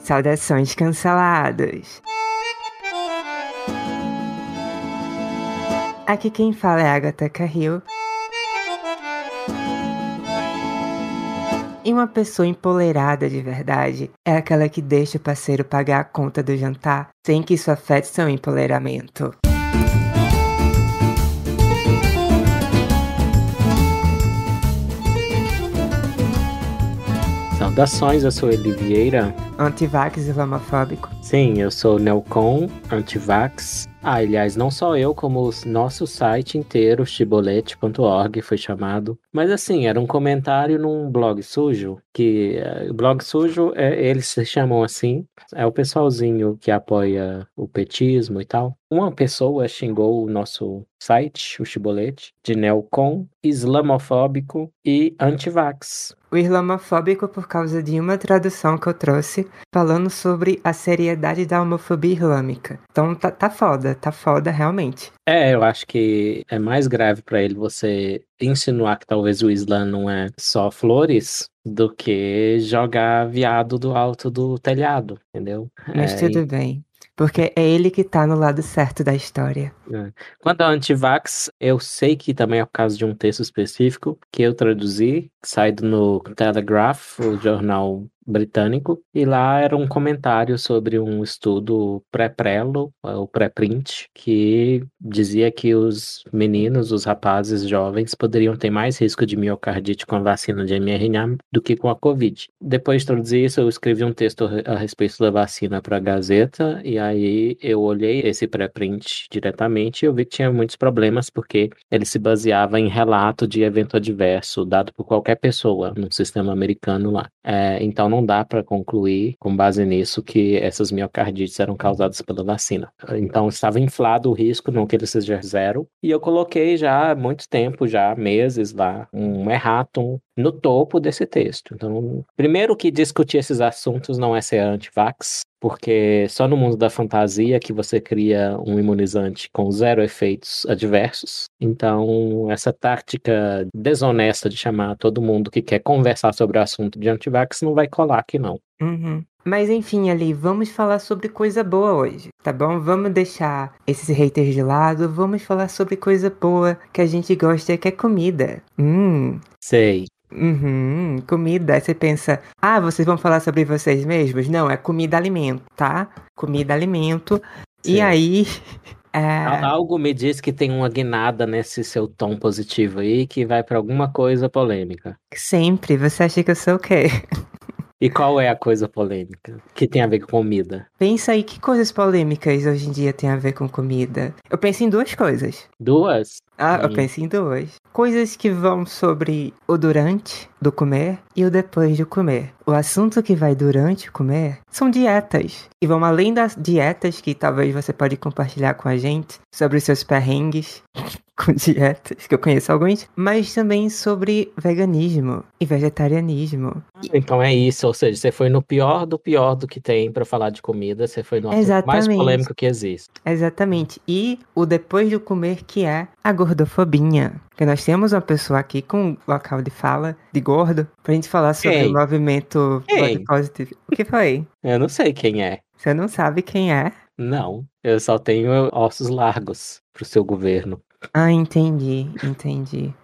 Saudações cancelados! Aqui quem fala é Agatha Carril. E uma pessoa empoleirada de verdade é aquela que deixa o parceiro pagar a conta do jantar sem que isso afete seu empoleiramento. Saudações, eu sou Eli Vieira. Antivax islamofóbico. Sim, eu sou Neocon, antivax. Ah, aliás, não só eu, como o nosso site inteiro, chibolete.org, foi chamado. Mas assim, era um comentário num blog sujo, que uh, blog sujo, é, eles se chamam assim, é o pessoalzinho que apoia o petismo e tal. Uma pessoa xingou o nosso site, o Chibolete, de neocon, islamofóbico e antivax. O islamofóbico por causa de uma tradução que eu trouxe falando sobre a seriedade da homofobia islâmica. Então tá, tá foda, tá foda realmente. É, eu acho que é mais grave para ele você insinuar que talvez o Islã não é só flores do que jogar viado do alto do telhado, entendeu? Mas é, tudo bem. Porque é ele que tá no lado certo da história. É. Quanto ao antivax, eu sei que também é por causa de um texto específico que eu traduzi, saído no Telegraph, o jornal britânico, e lá era um comentário sobre um estudo pré-prelo, o pré-print, que dizia que os meninos, os rapazes jovens, poderiam ter mais risco de miocardite com a vacina de mRNA do que com a Covid. Depois de traduzir isso, eu escrevi um texto a respeito da vacina para a Gazeta, e aí eu olhei esse pré-print diretamente e eu vi que tinha muitos problemas, porque ele se baseava em relato de evento adverso dado por qualquer pessoa no sistema americano lá. É, então não dá para concluir, com base nisso, que essas miocardites eram causadas pela vacina. Então estava inflado o risco, não que ele seja zero, e eu coloquei já há muito tempo, já meses lá, um erratum no topo desse texto. Então, primeiro que discutir esses assuntos não é ser anti-vax, porque só no mundo da fantasia que você cria um imunizante com zero efeitos adversos. Então, essa tática desonesta de chamar todo mundo que quer conversar sobre o assunto de anti-vax não vai colar aqui, não. Uhum. Mas enfim, ali, vamos falar sobre coisa boa hoje, tá bom? Vamos deixar esses haters de lado, vamos falar sobre coisa boa que a gente gosta, que é comida. Hum. Sei. Uhum, comida. Aí você pensa, ah, vocês vão falar sobre vocês mesmos? Não, é comida alimento, tá? Comida alimento. Sim. E aí. É... Algo me diz que tem uma guinada nesse seu tom positivo aí que vai para alguma coisa polêmica. Sempre. Você acha que eu sou o quê? E qual é a coisa polêmica que tem a ver com comida? Pensa aí que coisas polêmicas hoje em dia tem a ver com comida. Eu penso em duas coisas. Duas? Ah, eu penso em duas. Coisas que vão sobre o durante do comer e o depois de comer. O assunto que vai durante o comer são dietas. E vão além das dietas que talvez você pode compartilhar com a gente sobre os seus perrengues com dietas, que eu conheço alguns, mas também sobre veganismo e vegetarianismo. Então é isso, ou seja, você foi no pior do pior do que tem para falar de comida, você foi no mais polêmico que existe. Exatamente. E o depois de comer que é a gordofobinha. Porque nós temos uma pessoa aqui com local de fala de gordo pra gente falar sobre Quem? o movimento Quem? body positive. O que foi? Eu não sei quem é. Você não sabe quem é? Não, eu só tenho ossos largos pro seu governo. Ah, entendi, entendi.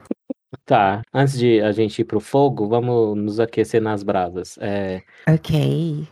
Tá, antes de a gente ir pro fogo, vamos nos aquecer nas brasas. É, Ok.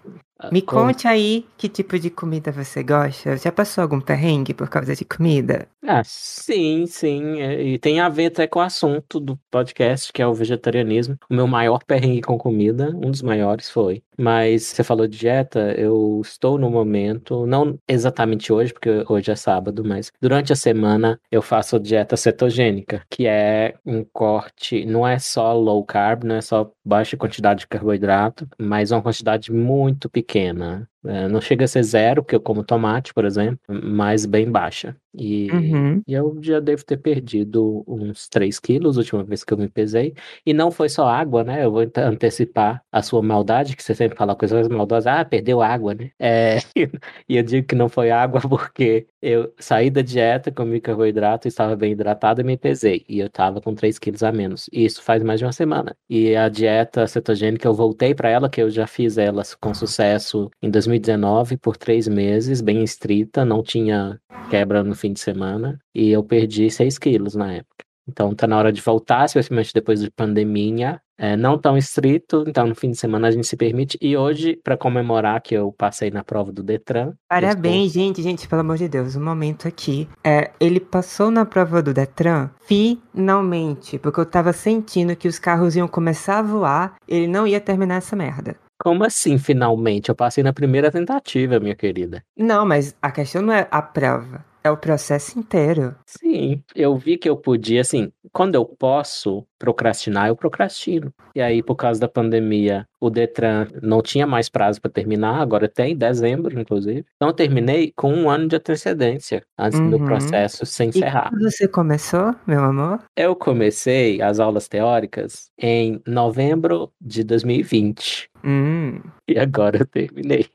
Me como- conte aí que tipo de comida você gosta. Já passou algum perrengue por causa de comida? Ah, sim, sim. é, E tem a ver até com o assunto do podcast, que é o vegetarianismo. O meu maior perrengue com comida, um dos maiores foi. Mas você falou de dieta, eu estou no momento, não exatamente hoje, porque hoje é sábado, mas durante a semana eu faço dieta cetogênica, que é um corte, não é só low carb, não é só baixa quantidade de carboidrato, mas uma quantidade muito pequena. camera É, não chega a ser zero, porque eu como tomate, por exemplo, mas bem baixa. E, Uhum. e eu já devo ter perdido uns 3 quilos, a última vez que eu me pesei. E não foi só água, né? Eu vou ante- antecipar a sua maldade, que você sempre fala coisas maldosas. Ah, perdeu água, né? É, e eu digo que não foi água porque eu saí da dieta, comi carboidrato, estava bem hidratado e me pesei. E eu estava com 3 quilos a menos. E isso faz mais de uma semana. E a dieta cetogênica, eu voltei para ela, que eu já fiz ela com sucesso em 2019 por três meses, bem estrita, não tinha quebra no fim de semana. E eu perdi 6 quilos na época. Então tá na hora de voltar, especialmente depois de pandemia. É, não tão estrito, então no fim de semana a gente se permite. E hoje, para comemorar que eu passei na prova do Detran. Parabéns, gente, gente, pelo amor de Deus, um momento aqui. É, ele passou na prova do Detran finalmente, porque eu tava sentindo que os carros iam começar a voar, ele não ia terminar essa merda. Como assim, finalmente? Eu passei na primeira tentativa, minha querida. Não, mas a questão não é a prova, é o processo inteiro. Sim, eu vi que eu podia, assim, quando eu posso procrastinar, eu procrastino. E aí, por causa da pandemia, o Detran não tinha mais prazo para terminar, agora tem, dezembro, inclusive. Então, eu terminei com um ano de antecedência antes do Uhum. processo se E encerrar. quando você começou, meu amor? Eu comecei as aulas teóricas em novembro de 2020. Hum, E agora eu terminei.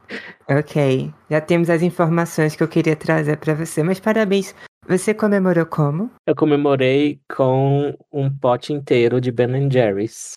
ok. Já temos as informações que eu queria trazer pra você, mas parabéns. Você comemorou como? Eu comemorei com um pote inteiro de Ben Jerry's.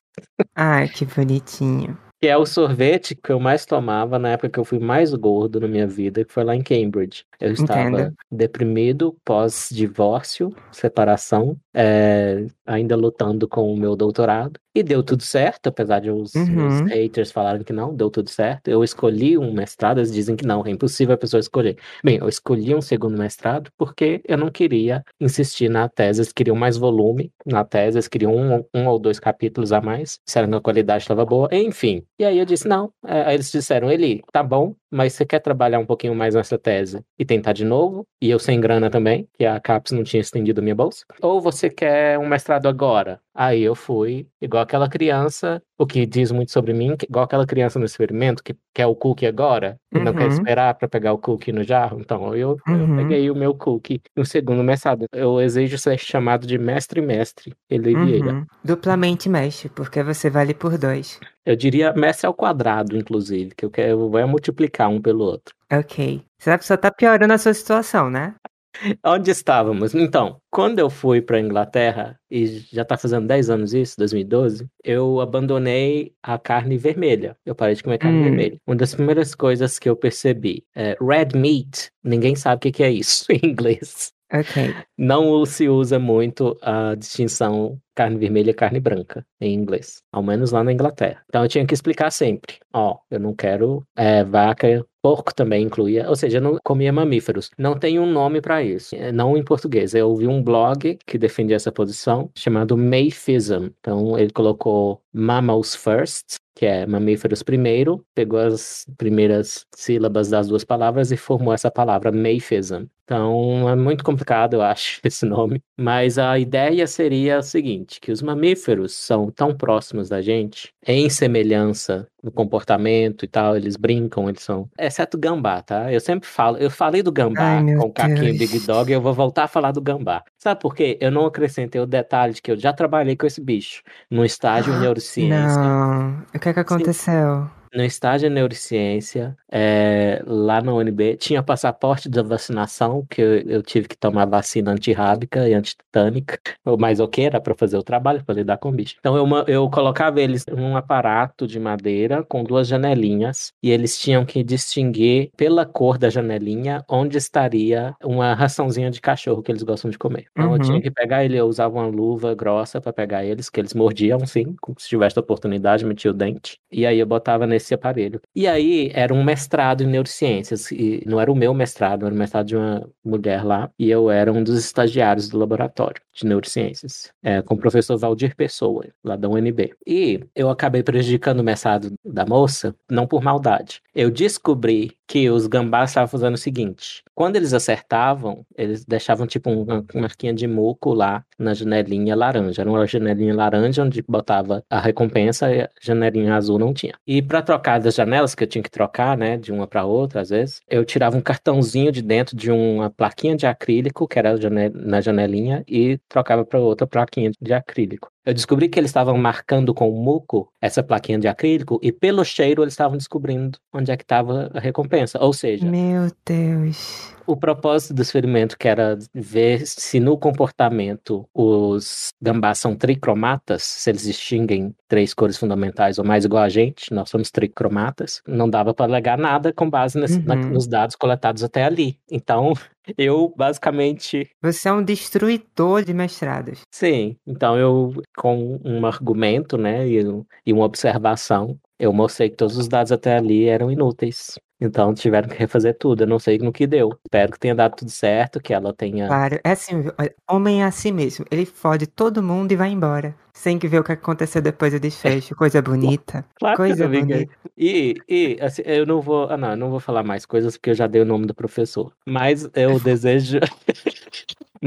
Ai, que bonitinho. Que é o sorvete que eu mais tomava na época que eu fui mais gordo na minha vida, que foi lá em Cambridge. Eu estava Entendo. deprimido, pós-divórcio, separação, é, ainda lutando com o meu doutorado. E deu tudo certo, apesar de os, Uhum. os haters falarem que não, deu tudo certo. Eu escolhi um mestrado, eles dizem que não, é impossível a pessoa escolher. Bem, eu escolhi um segundo mestrado porque eu não queria insistir na tese, eles queriam mais volume na tese, eles queriam um, um ou dois capítulos a mais, disseram que a qualidade estava boa, enfim. E aí eu disse, não. É, Aí eles disseram, Eli, tá bom, mas você quer trabalhar um pouquinho mais nessa tese e tentar de novo? E eu sem grana também, que a CAPES não tinha estendido a minha bolsa. Ou você quer um mestrado agora? Aí eu fui, igual aquela criança, o que diz muito sobre mim, igual aquela criança no experimento que quer o cookie agora e não quer Uhum. esperar para pegar o cookie no jarro. Então eu, eu Uhum. peguei o meu cookie no segundo mestrado. Eu exijo ser chamado de mestre-mestre, Eli Vieira. Uhum. Duplamente mexe, porque você vale por dois. Eu diria mestre ao quadrado, inclusive, que eu quero eu vou multiplicar um pelo outro. Ok. Você só tá piorando a sua situação, né? Onde estávamos? Então, quando eu fui para Inglaterra, e já está fazendo 10 anos isso, 2012, eu abandonei a carne vermelha. Eu parei de comer carne Hum. vermelha. Uma das primeiras coisas que eu percebi é red meat, ninguém sabe o que que é isso em inglês. Não se usa muito a distinção carne vermelha e carne branca em inglês, ao menos lá na Inglaterra. Então eu tinha que explicar sempre, ó, eu não quero é, vaca, porco também incluía, ou seja, não comia mamíferos. Não tem um nome para isso, é, não em português. Eu ouvi um blog que defendia essa posição chamado Mayfism. Então ele colocou mammals first, que é mamíferos primeiro, pegou as primeiras sílabas das duas palavras e formou essa palavra Mayfism. Então é muito complicado, eu acho, esse nome. Mas a ideia seria a seguinte: que os mamíferos são tão próximos da gente, em semelhança no comportamento e tal, eles brincam, eles são. Exceto o gambá, tá? Eu sempre falo, eu falei do gambá Ai, com o Caquinho. Big Dog e eu vou voltar a falar do gambá. Sabe por quê? Eu não acrescentei o detalhe de que eu já trabalhei com esse bicho no estágio em neurociência. Não. O que é que aconteceu? No estágio em neurociência, é, lá na UNB, tinha passaporte da vacinação, que eu, eu tive que tomar vacina antirrábica e antitânica, mas ok, era para fazer o trabalho, para lidar com o bicho. Então eu, eu colocava eles num aparato de madeira com duas janelinhas, e eles tinham que distinguir pela cor da janelinha onde estaria uma raçãozinha de cachorro que eles gostam de comer. Então eu Uhum. tinha que pegar ele, eu usava uma luva grossa para pegar eles, que eles mordiam sim, se tivesse a oportunidade, metia o dente. E aí eu botava nesse aparelho. E aí era um mestrado em neurociências, e não era o meu mestrado, era o mestrado de uma mulher lá, e eu era um dos estagiários do laboratório. De neurociências, é, com o professor Valdir Pessoa, lá da UNB. E eu acabei prejudicando o mestrado da moça, não por maldade. Eu descobri que os gambás estavam fazendo o seguinte: quando eles acertavam, eles deixavam tipo uma, marquinha de muco lá na janelinha laranja. Era uma janelinha laranja onde botava a recompensa e a janelinha azul não tinha. E para trocar das janelas, que eu tinha que trocar, né, de uma para outra às vezes, eu tirava um cartãozinho de dentro de uma plaquinha de acrílico, que era na janelinha, e trocava para outra plaquinha de acrílico. Eu descobri que eles estavam marcando com muco essa plaquinha de acrílico e pelo cheiro eles estavam descobrindo onde é que estava a recompensa. Ou seja, meu Deus. O propósito do experimento que era ver se no comportamento os gambás são tricromatas, se eles distinguem três cores fundamentais ou mais igual a gente, nós somos tricromatas, não dava para alegar nada com base nesse, uhum. na, nos dados coletados até ali. Então, eu basicamente. Você é um destruidor de mestrados. Sim, então eu, com um argumento, né, e, e uma observação, eu mostrei que todos os dados até ali eram inúteis. Então tiveram que refazer tudo. Eu não sei no que deu. Espero que tenha dado tudo certo, que ela tenha. Claro, é assim, homem é assim mesmo. Ele fode todo mundo e vai embora. Sem que ver o que aconteceu depois do desfecho. Coisa bonita. Claro coisa bonita. E, e assim, eu não vou. Ah, não, eu não vou falar mais coisas porque eu já dei o nome do professor. Mas eu desejo.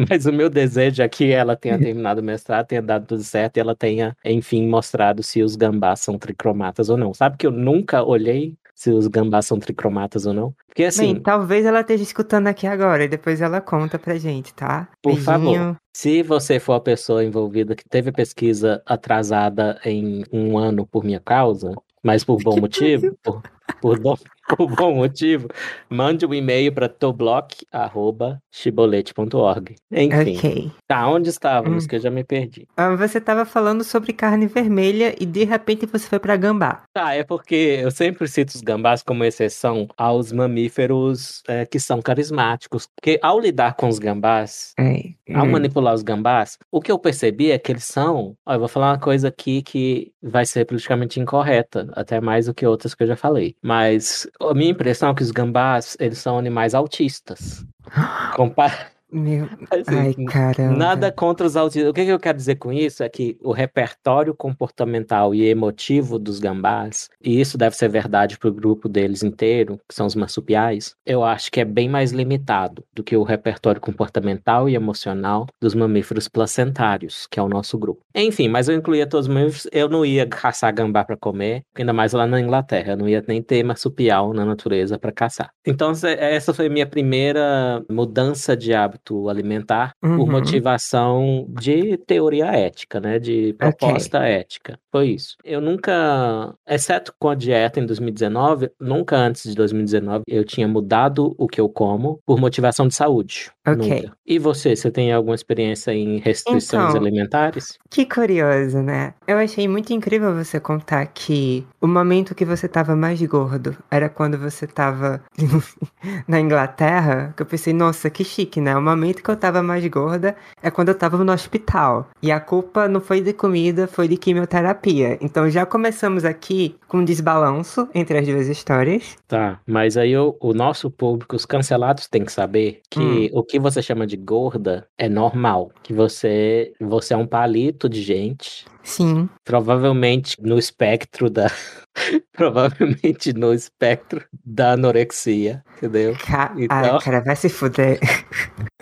Mas o meu desejo é que ela tenha terminado o mestrado, tenha dado tudo certo e ela tenha, enfim, mostrado se os gambás são tricromatas ou não. Sabe que eu nunca olhei se os gambás são tricromatas ou não. Porque assim. Bem, talvez ela esteja escutando aqui agora e depois ela conta pra gente, tá? Por Beijinho. favor. Se você for a pessoa envolvida que teve pesquisa atrasada em um ano por minha causa, mas por bom motivo, por, por, bom, por bom motivo, mande um e-mail para toblock.chibolete.org. Enfim. Okay. Tá, onde estávamos? Hum. Que eu já me perdi. Ah, você estava falando sobre carne vermelha e de repente você foi para gambá. Tá, é porque eu sempre cito os gambás como exceção aos mamíferos é, que são carismáticos. Porque ao lidar com os gambás, é. ao hum. manipular os gambás, o que eu percebi é que eles são. Ó, eu vou falar uma coisa aqui que vai ser politicamente incorreta, até mais do que outras que eu já falei. Mas a minha impressão é que os gambás, eles são animais autistas. Compar... Meu... Assim, Ai, caramba. Nada contra os autistas. O que, que, eu quero dizer com isso é que o repertório comportamental e emotivo dos gambás, e isso deve ser verdade para o grupo deles inteiro, que são os marsupiais, eu acho que é bem mais limitado do que o repertório comportamental e emocional dos mamíferos placentários, que é o nosso grupo. Enfim, mas eu incluía todos os mamíferos. Eu não ia caçar gambá para comer, ainda mais lá na Inglaterra. Eu não ia nem ter marsupial na natureza para caçar. Então, essa foi a minha primeira mudança de hábito hábito alimentar uhum. por motivação de teoria ética, né? De proposta okay. ética. Foi isso. Eu nunca, exceto com a dieta em 2019, nunca antes de 2019 eu tinha mudado o que eu como por motivação de saúde. Ok. Nunca. E você, você tem alguma experiência em restrições então, alimentares? Que curioso, né? Eu achei muito incrível você contar que o momento que você estava mais gordo era quando você estava na Inglaterra, que eu pensei, nossa, que chique, né? O momento que eu estava mais gorda é quando eu estava no hospital. E a culpa não foi de comida, foi de quimioterapia. Então já começamos aqui com um desbalanço entre as duas histórias. Tá, mas aí o, o nosso público, os cancelados, tem que saber que hum. o que você chama de gorda é normal, que você você é um palito de gente. Sim. Provavelmente no espectro da provavelmente no espectro da anorexia, entendeu? Ca... Então... Ai, cara, vai se fuder.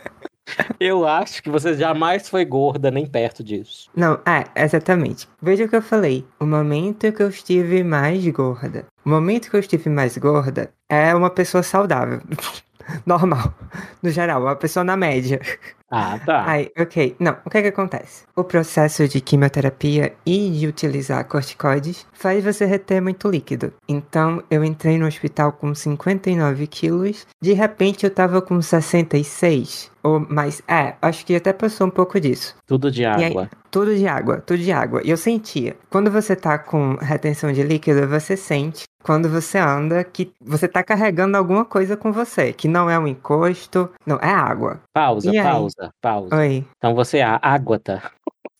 Eu acho que você jamais foi gorda nem perto disso. Não, é, exatamente. Veja o que eu falei. O momento que eu estive mais gorda. O momento que eu estive mais gorda é uma pessoa saudável. normal, no geral, uma pessoa na média. Ah, tá. Aí, ok. Não, o que é que acontece? O processo de quimioterapia e de utilizar corticoides faz você reter muito líquido. Então, eu entrei no hospital com 59 quilos, de repente eu tava com 66. Ou mais, é, acho que até passou um pouco disso. Tudo de água. Aí, tudo de água, tudo de água. E eu sentia. Quando você tá com retenção de líquido, você sente quando você anda que você tá carregando alguma coisa com você, que não é um encosto, não, é água. Pausa, pausa, pausa. Oi. Então você é água, tá?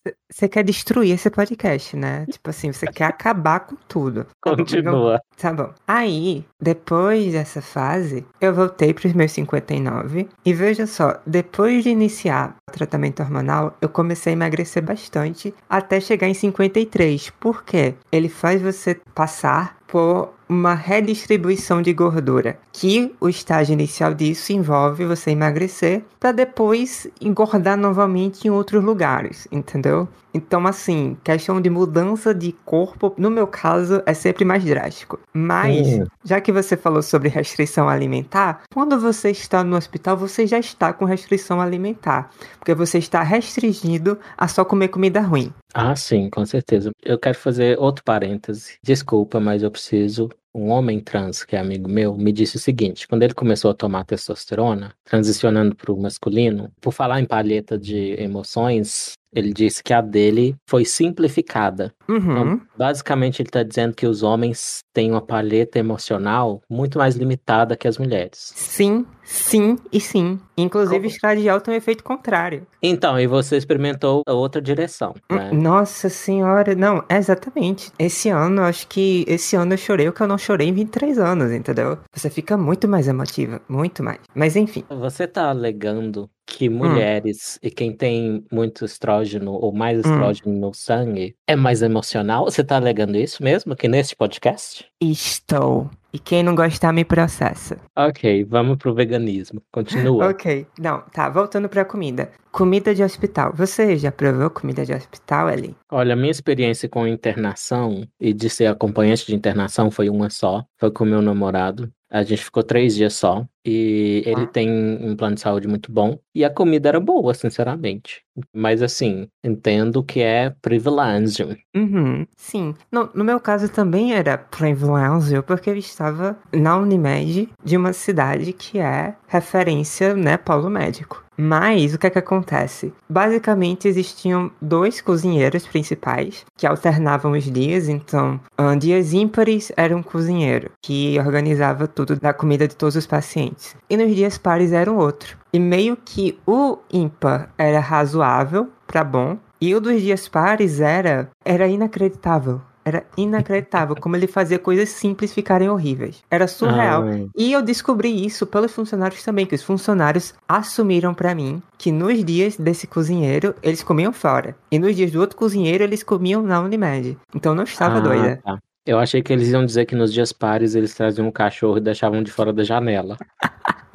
você quer destruir esse podcast, né? Tipo assim, você quer acabar com tudo. Continua. Tá bom. Aí, depois dessa fase, eu voltei para os meus 59. E veja só, depois de iniciar o tratamento hormonal, eu comecei a emagrecer bastante até chegar em 53. Por quê? Ele faz você passar por uma redistribuição de gordura, que o estágio inicial disso envolve você emagrecer para depois engordar novamente em outros lugares, entendeu? Então, assim, questão de mudança de corpo, no meu caso, é sempre mais drástico. Mas, Hum. já que você falou sobre restrição alimentar, quando você está no hospital, você já está com restrição alimentar, porque você está restringido a só comer comida ruim. Ah, sim, com certeza. Eu quero fazer outro parêntese. Desculpa, mas eu preciso. Um homem trans, que é amigo meu, me disse o seguinte: quando ele começou a tomar testosterona, transicionando para o masculino, por falar em palheta de emoções, ele disse que a dele foi simplificada. Uhum. Então, basicamente, ele está dizendo que os homens têm uma palheta emocional muito mais limitada que as mulheres. Sim, sim e sim. Inclusive, Como? estradiol tem um efeito contrário. Então, e você experimentou a outra direção, né? Nossa senhora, não, exatamente. Esse ano, acho que esse ano eu chorei o que eu não chorei em 23 anos, entendeu? Você fica muito mais emotiva, muito mais. Mas enfim, Você tá alegando Hum. Que mulheres e quem tem muito estrógeno ou mais Hum. estrógeno no sangue é mais emocional? Você tá alegando isso mesmo aqui neste podcast? estou. E quem não gostar me processa. Ok, vamos pro veganismo. Continua. Ok, não, tá, voltando pra comida. Comida de hospital. Você já provou comida de hospital, Eli? Olha, a minha experiência com internação e de ser acompanhante de internação foi uma só. Foi com meu namorado. A gente ficou três dias só. E ele Ah. tem um plano de saúde muito bom. E a comida era boa, sinceramente. Mas assim, entendo que é privilégio. Uhum, sim. No, no meu caso também era privilégio, porque eu estava na Unimed de uma cidade que é referência, né, polo médico. Mas o que é que acontece? Basicamente existiam dois cozinheiros principais que alternavam os dias, então dias ímpares era um cozinheiro que organizava tudo da comida de todos os pacientes. E nos dias pares era um outro. E meio que o ímpar era razoável pra bom, e o dos dias pares era era inacreditável. Era inacreditável como ele fazia coisas simples ficarem horríveis. Era surreal. Ah, E eu descobri isso pelos funcionários também, que os funcionários assumiram pra mim que nos dias desse cozinheiro eles comiam fora. E nos dias do outro cozinheiro eles comiam na Unimed. Então eu não estava ah, doida. tá. Eu achei que eles iam dizer que nos dias pares eles traziam um cachorro e deixavam de fora da janela.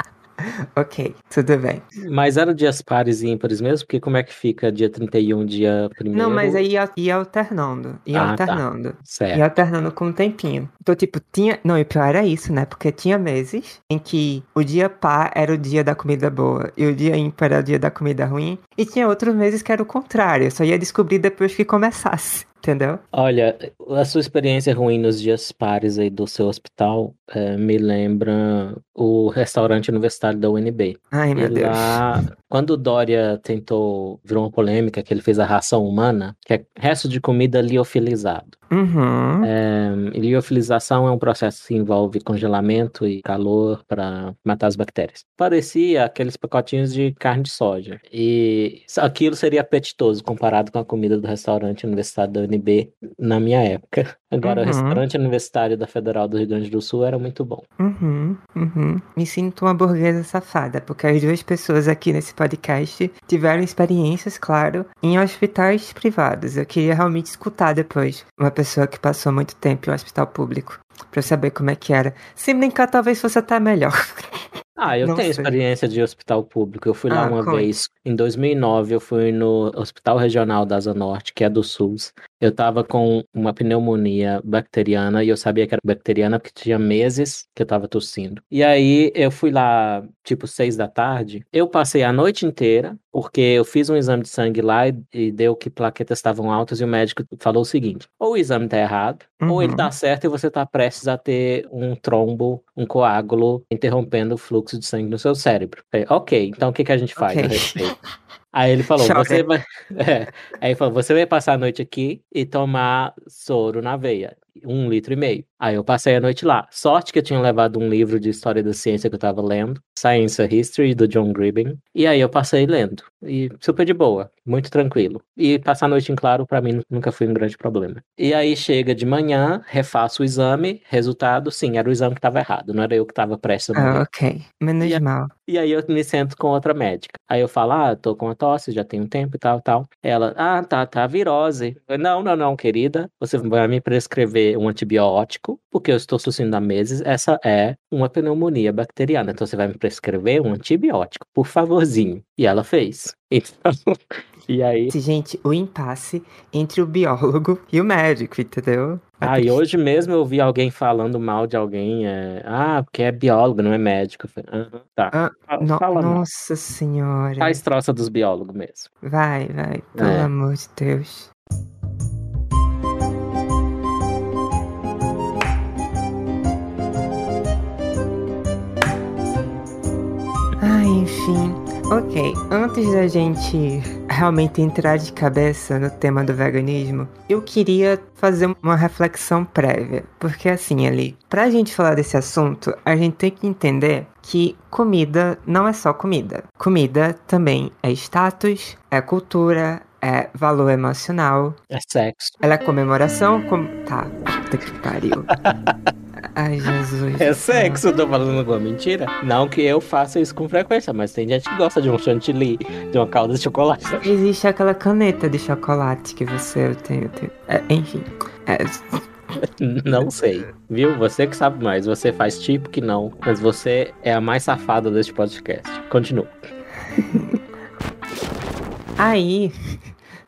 Ok, tudo bem. Mas era dias pares e ímpares mesmo? Porque como é que fica dia 31, dia 1 Não, mas aí ia, ia alternando. Ia Ah, tá. alternando. Certo. E alternando com um tempinho. Então, tipo, tinha. Não, e pior era isso, né? Porque tinha meses em que o dia par era o dia da comida boa e o dia ímpar era o dia da comida ruim. E tinha outros meses que era o contrário. Eu só ia descobrir depois que começasse. Entendeu? Olha, a sua experiência ruim nos dias pares aí do seu hospital eh, me lembra o restaurante universitário da UNB. Ai, meu E Deus. lá, quando o Dória tentou, virou uma polêmica que ele fez a ração humana, que é resto de comida liofilizado. Uhum. É, liofilização é um processo que envolve congelamento e calor para matar as bactérias. Parecia aqueles pacotinhos de carne de soja. E aquilo seria apetitoso comparado com a comida do restaurante universitário da UNB na minha época. Agora, Uhum. o restaurante universitário da Federal do Rio Grande do Sul era muito bom. Uhum, uhum. Me sinto uma burguesa safada, porque as duas pessoas aqui nesse podcast tiveram experiências, claro, em hospitais privados. Eu queria realmente escutar depois uma pessoa que passou muito tempo em um hospital público, pra eu saber como é que era. Se brincar, talvez fosse até melhor. Ah, eu Não tenho sei. experiência de hospital público. Eu fui lá Ah, uma conte. vez, em 2009, eu fui no Hospital Regional da Asa Norte, que é do SUS. Eu tava com uma pneumonia bacteriana e eu sabia que era bacteriana porque tinha meses que eu tava tossindo. E aí eu fui lá, tipo, seis da tarde. Eu passei a noite inteira, porque eu fiz um exame de sangue lá e, e deu que plaquetas estavam altas e o médico falou o seguinte: ou o exame tá errado, ou ele Uhum. tá certo e você tá prestes a ter um trombo, um coágulo, interrompendo o fluxo de sangue no seu cérebro. Falei, ok, então o que, que a gente faz Ok. a respeito? Aí ele falou, você vai. É. Aí falou, você vai passar a noite aqui e tomar soro na veia. Um litro e meio. Aí eu passei a noite lá. Sorte que eu tinha levado um livro de história da ciência que eu tava lendo, Science History, do John Gribben. E aí eu passei lendo. E super de boa, muito tranquilo. E passar a noite em claro, para mim, nunca foi um grande problema. E aí chega de manhã, refaço o exame, resultado, sim, era o exame que tava errado, não era eu que tava prestes a morrer. Ah, ok. Menos E mal. E aí eu me sento com outra médica. Aí eu falo, ah, tô com a tosse, já tem um tempo e tal, tal. Ela, ah, tá, tá, virose. Eu, não, não, não, querida. Você vai me prescrever um antibiótico, porque eu estou tossindo há meses. Essa é uma pneumonia bacteriana. Então você vai me prescrever um antibiótico, por favorzinho. E ela fez. Então, e aí... Gente, o impasse entre o biólogo e o médico, entendeu? Ah, e hoje mesmo eu vi alguém falando mal de alguém. É... Ah, porque é biólogo, não é médico. "Aham, tá. Ah, No- Fala nossa senhora. Faz troça dos biólogos mesmo. Vai, vai, pelo É. amor de Deus. Enfim. Ok, antes da gente realmente entrar de cabeça no tema do veganismo, eu queria fazer uma reflexão prévia. Porque assim, ali, pra gente falar desse assunto, a gente tem que entender que comida não é só comida. Comida também é status, é cultura, é valor emocional, É sexo. ela é comemoração, com... tá, puta que pariu. Ai, Jesus. É sexo, eu tô falando alguma mentira? Não que eu faça isso com frequência, mas tem gente que gosta de um chantilly, de uma calda de chocolate. Existe aquela caneta de chocolate que você tem. tem- é, enfim. É, Não sei, viu? Você que sabe mais. Você faz tipo que não, mas você é a mais safada deste podcast. Continua. Aí,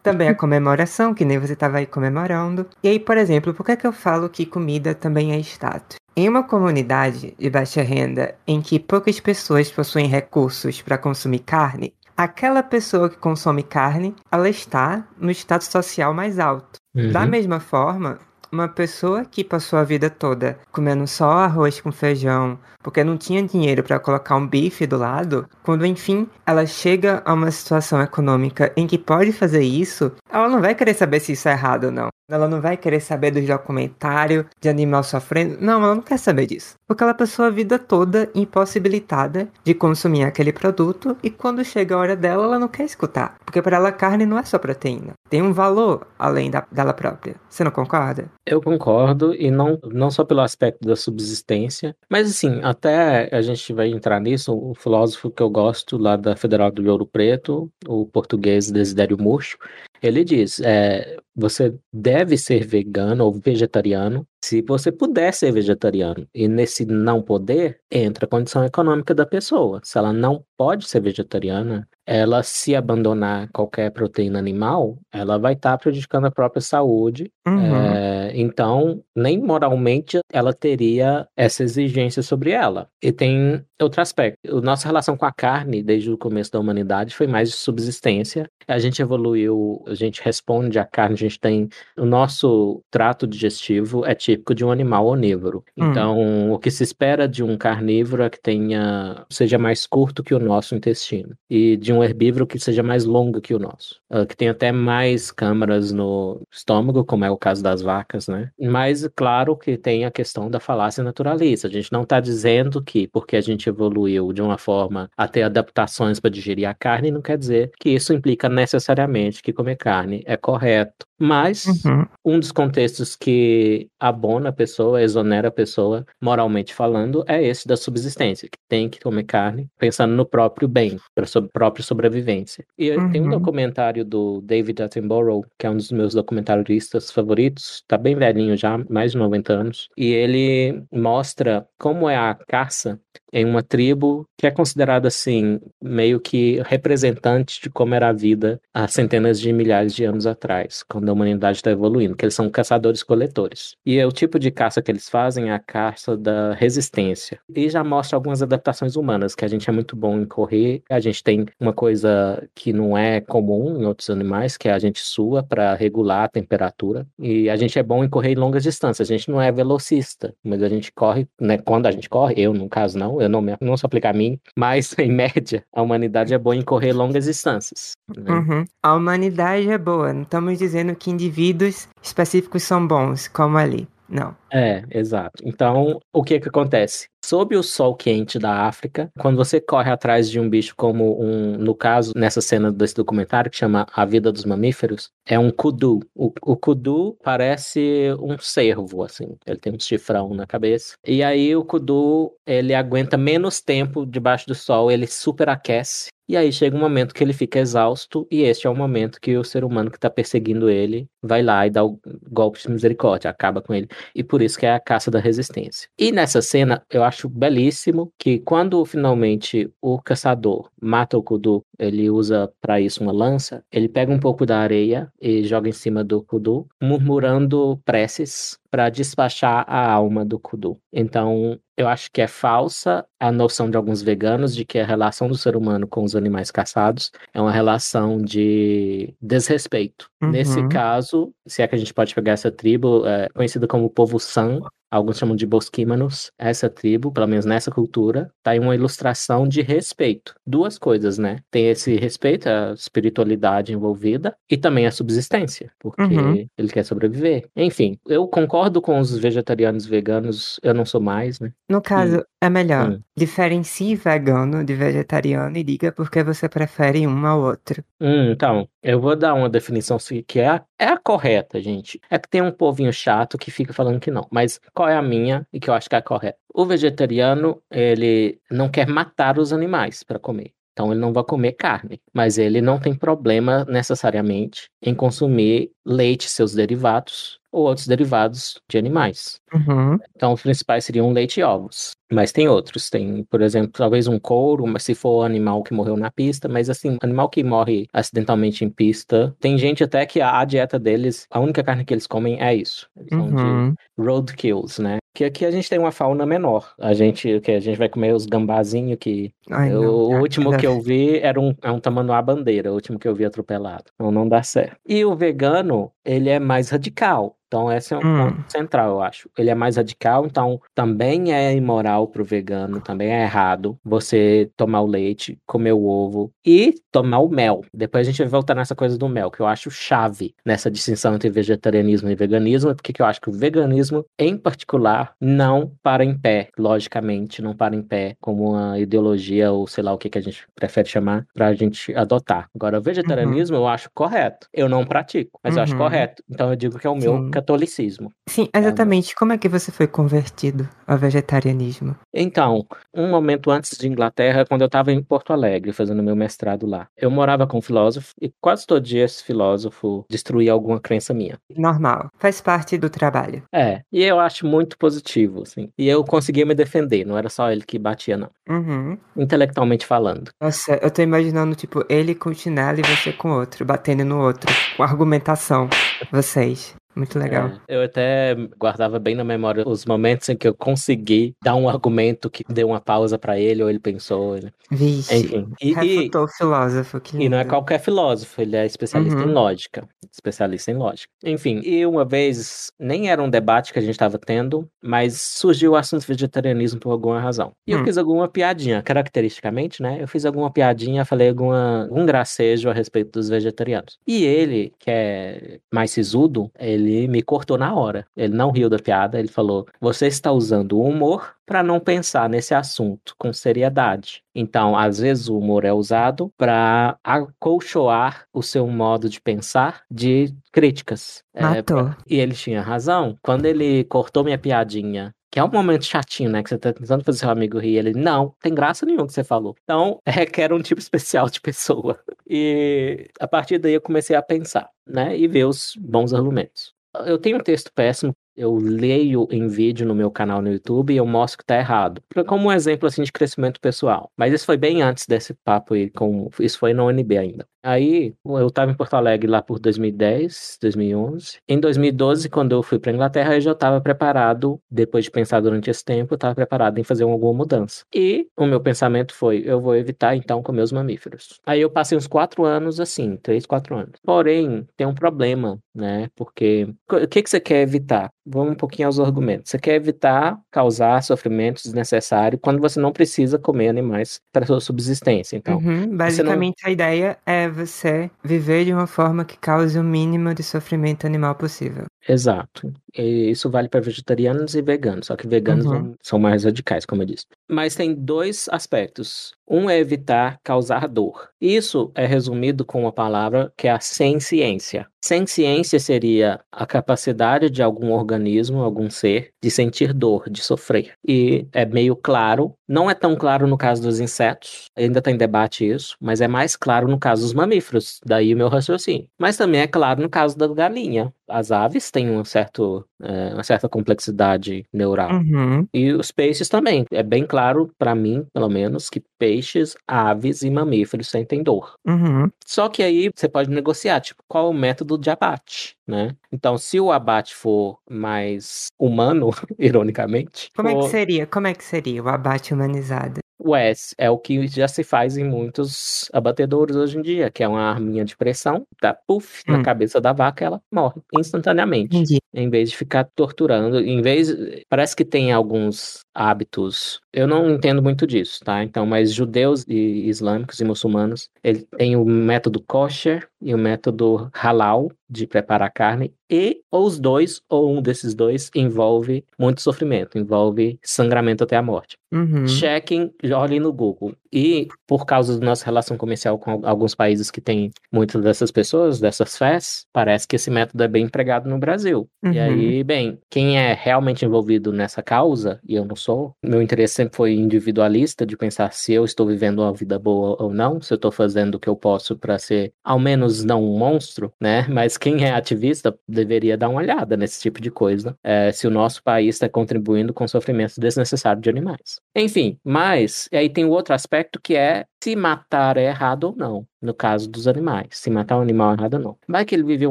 também a comemoração, que nem você estava aí comemorando. E aí, por exemplo, por que, que eu falo que comida também é status? Em uma comunidade de baixa renda em que poucas pessoas possuem recursos para consumir carne, aquela pessoa que consome carne, ela está no status social mais alto. Da Uhum. mesma forma, uma pessoa que passou a vida toda comendo só arroz com feijão, porque não tinha dinheiro para colocar um bife do lado, quando enfim ela chega a uma situação econômica em que pode fazer isso, ela não vai querer saber se isso é errado ou não. Ela não vai querer saber dos documentários de animal sofrendo. Não, ela não quer saber disso. Porque ela passou a vida toda impossibilitada de consumir aquele produto e quando chega a hora dela, ela não quer escutar. Porque para ela carne não é só proteína. Tem um valor além da, dela própria. Você não concorda? Eu concordo, e não, não só pelo aspecto da subsistência, mas assim, até a gente vai entrar nisso, o filósofo que eu gosto lá da Federal do Ouro Preto, o português Desidério Murcho, ele diz, é, você deve ser vegano ou vegetariano se você puder ser vegetariano. E nesse não poder, entra a condição econômica da pessoa. Se ela não pode ser vegetariana, ela se abandonar qualquer proteína animal, ela vai estar prejudicando a própria saúde Uhum. é, então, nem moralmente ela teria essa exigência sobre ela. E tem outro aspecto. A nossa relação com a carne, desde o começo da humanidade, foi mais de subsistência. A gente evoluiu, a gente responde à carne, gente tem. O nosso trato digestivo é típico de um animal onívoro. Hum. Então, o que se espera de um carnívoro é que tenha, seja mais curto que o nosso intestino. E de um herbívoro que seja mais longo que o nosso. Ah, que tenha até mais câmaras no estômago, como é o caso das vacas, né? Mas, claro que tem a questão da falácia naturalista. A gente não está dizendo que, porque a gente evoluiu de uma forma a ter adaptações para digerir a carne, não quer dizer que isso implica necessariamente que comer carne é correto. Mas Uhum. um dos contextos que abona a pessoa, exonera a pessoa, moralmente falando, é esse da subsistência, que tem que comer carne pensando no próprio bem, para sua própria sobrevivência. E tem um Uhum. documentário do David Attenborough, que é um dos meus documentaristas favoritos, tá bem velhinho já, mais de 90 anos, e ele mostra como é a caça em uma tribo que é considerada assim, meio que representante de como era a vida há centenas de milhares de anos atrás, quando a humanidade está evoluindo, que eles são caçadores-coletores. E é o tipo de caça que eles fazem é a caça da resistência. E já mostra algumas adaptações humanas, que a gente é muito bom em correr, a gente tem uma coisa que não é comum em outros animais, que é a gente sua para regular a temperatura, e a gente é bom em correr em longas distâncias, a gente não é velocista, mas a gente corre, né, quando a gente corre, eu no caso não, eu não, não sou aplicar a mim, mas em média, a humanidade é boa em correr longas distâncias. né? Uhum. A humanidade é boa, não estamos dizendo que indivíduos específicos são bons, como ali. Não. É, exato. Então, o que que acontece? Sob o sol quente da África, quando você corre atrás de um bicho como um, no caso, nessa cena desse documentário que chama A Vida dos Mamíferos, é um kudu. O, o kudu parece um cervo, assim. Ele tem um chifrão na cabeça. E aí o kudu, ele aguenta menos tempo debaixo do sol, ele superaquece e aí chega um momento que ele fica exausto, e este é o momento que o ser humano que está perseguindo ele vai lá e dá o golpe de misericórdia, acaba com ele. E por isso que é a caça da resistência. E nessa cena, eu acho belíssimo que quando finalmente o caçador mata o Kudu, ele usa para isso uma lança, ele pega um pouco da areia e joga em cima do Kudu, murmurando preces para despachar a alma do Kudu. Então, eu acho que é falsa a noção de alguns veganos de que a relação do ser humano com os animais caçados é uma relação de desrespeito. Uhum. Nesse caso, se é que a gente pode pegar essa tribo, é conhecida como povo San, alguns chamam de bosquímanos, essa tribo, pelo menos nessa cultura, tá aí uma ilustração de respeito. Duas coisas, né? Tem esse respeito, a espiritualidade envolvida, e também a subsistência, porque Uhum. ele quer sobreviver. Enfim, eu concordo com os vegetarianos veganos, eu não sou mais, né? No caso, é melhor. Hum. Diferencie vegano de vegetariano e diga por que você prefere um ao outro. Hum, então, eu vou dar uma definição que é a, é a correta, gente. É que tem um povinho chato que fica falando que não, mas qual é a minha e que eu acho que é a correta? O vegetariano, ele não quer matar os animais para comer. Então ele não vai comer carne, mas ele não tem problema necessariamente em consumir leite, seus derivados ou outros derivados de animais. Uhum. Então, os principais seriam leite e ovos. Mas tem outros. Tem, por exemplo, talvez um couro, mas se for animal que morreu na pista. Mas, assim, animal que morre acidentalmente em pista. Tem gente até que a, a dieta deles, a única carne que eles comem é isso. Eles são de Uhum. roadkills, né? Que aqui a gente tem uma fauna menor. A gente, que a gente vai comer os gambazinhos que Ai, eu- não, o último que eu vi era um, é um tamanduá bandeira, o último que eu vi atropelado. Então não dá certo. E o vegano, ele é mais radical. Então esse é um Hum. ponto central, eu acho. Ele é mais radical, então também é imoral pro vegano, também é errado você tomar o leite, comer o ovo e tomar o mel. Depois a gente vai voltar nessa coisa do mel, que eu acho chave nessa distinção entre vegetarianismo e veganismo, porque que eu acho que o veganismo, em particular, não para em pé, logicamente, não para em pé como uma ideologia ou sei lá o que, que a gente prefere chamar pra gente adotar. Agora, o vegetarianismo eu acho correto. Eu não pratico, mas eu acho Uhum. correto. Então eu digo que é o meu. Catolicismo. Sim, exatamente. Como é que você foi convertido ao vegetarianismo? Então, um momento antes de Inglaterra, quando eu estava em Porto Alegre fazendo meu mestrado lá, eu morava com um filósofo e quase todo dia esse filósofo destruía alguma crença minha. Normal. Faz parte do trabalho. É, e eu acho muito positivo, assim. E eu conseguia me defender, não era só ele que batia, não. Uhum. Intelectualmente falando. Nossa, eu tô imaginando, tipo, ele com o chinelo e você com outro, batendo no outro, com argumentação. Vocês. Muito legal. É, eu até guardava bem na memória os momentos em que eu consegui dar um argumento que deu uma pausa pra ele, ou ele pensou, né? Vixe. enfim. E, e, Refutou o filósofo, que e não é lindo. qualquer filósofo, ele é especialista Uhum. em lógica. Especialista em lógica. Enfim, e uma vez, nem era um debate que a gente estava tendo, mas surgiu o assunto vegetarianismo por alguma razão. E eu Hum. fiz alguma piadinha, caracteristicamente, né? Eu fiz alguma piadinha, falei alguma, um gracejo a respeito dos vegetarianos. E ele, que é mais sisudo, ele me cortou na hora. Ele não riu da piada, ele falou: Você está usando o humor para não pensar nesse assunto com seriedade. Então, às vezes o humor é usado para acolchoar o seu modo de pensar de críticas. É, Matou. pra- E ele tinha razão. Quando ele cortou minha piadinha que é um momento chatinho, né? Que você tá tentando fazer seu amigo rir. Ele, não, tem graça nenhuma que você falou. Então, requer um tipo especial de pessoa. E a partir daí eu comecei a pensar, né? E ver os bons argumentos. Eu tenho um texto péssimo. Eu leio em vídeo no meu canal no YouTube e eu mostro que tá errado. Como um exemplo, assim, de crescimento pessoal. Mas isso foi bem antes desse papo aí. Com... Isso foi na UNB ainda. Aí, eu tava em Porto Alegre lá por 2010, 2011. Em 2012, quando eu fui pra Inglaterra, eu já estava preparado, depois de pensar durante esse tempo, eu estava preparado em fazer alguma mudança. E o meu pensamento foi, eu vou evitar então comer os mamíferos. Aí eu passei uns quatro anos assim, três, quatro anos. Porém, tem um problema, né? Porque o que, que você quer evitar? Vamos um pouquinho aos argumentos. Você quer evitar causar sofrimento desnecessário quando você não precisa comer animais para sua subsistência. Então, Uhum, Basicamente, a ideia é você viver de uma forma que cause o mínimo de sofrimento animal possível. Exato. E isso vale para vegetarianos e veganos, só que veganos Uhum. são mais radicais, como eu disse. Mas tem dois aspectos. Um é evitar causar dor. Isso é resumido com uma palavra que é a senciência. Senciência seria a capacidade de algum organismo, algum ser, de sentir dor, de sofrer. E é meio claro, não é tão claro no caso dos insetos, ainda tem debate isso, mas é mais claro no caso dos mamíferos, daí o meu raciocínio. Mas também é claro no caso da galinha. As aves têm um certo, é, uma certa complexidade neural. Uhum. E os peixes também. É bem claro, para mim, pelo menos, que peixes, aves e mamíferos sentem dor. Uhum. Só que aí você pode negociar, tipo, qual é o método de abate, né? Então, se o abate for mais humano, ironicamente, Como é que for- seria? Como é que seria o abate humanizado? Ué, é o que já se faz em muitos abatedouros hoje em dia, que é uma arminha de pressão, dá puff Hum. na cabeça da vaca, ela morre instantaneamente. Entendi. Em vez de ficar torturando, em vez. Parece que tem alguns hábitos. Eu não entendo muito disso, tá? Então, mas judeus e islâmicos e muçulmanos, ele tem o método kosher e o método halal de preparar carne, e ou os dois, ou um desses dois, envolve muito sofrimento, envolve sangramento até a morte. Uhum. Chequem, olhem no Google. E por causa da nossa relação comercial com al- alguns países que têm muitas dessas pessoas, dessas fés, parece que esse método é bem empregado no Brasil. E Uhum. aí, bem, quem é realmente envolvido nessa causa, e eu não sou, meu interesse sempre foi individualista, de pensar se eu estou vivendo uma vida boa ou não, se eu estou fazendo o que eu posso para ser, ao menos, não um monstro, né? Mas quem é ativista deveria dar uma olhada nesse tipo de coisa, é, se o nosso país está contribuindo com sofrimento desnecessário de animais. Enfim, mas aí tem o outro aspecto que é se matar é errado ou não, no caso dos animais. Se matar um animal é errado ou não. Vai que ele viveu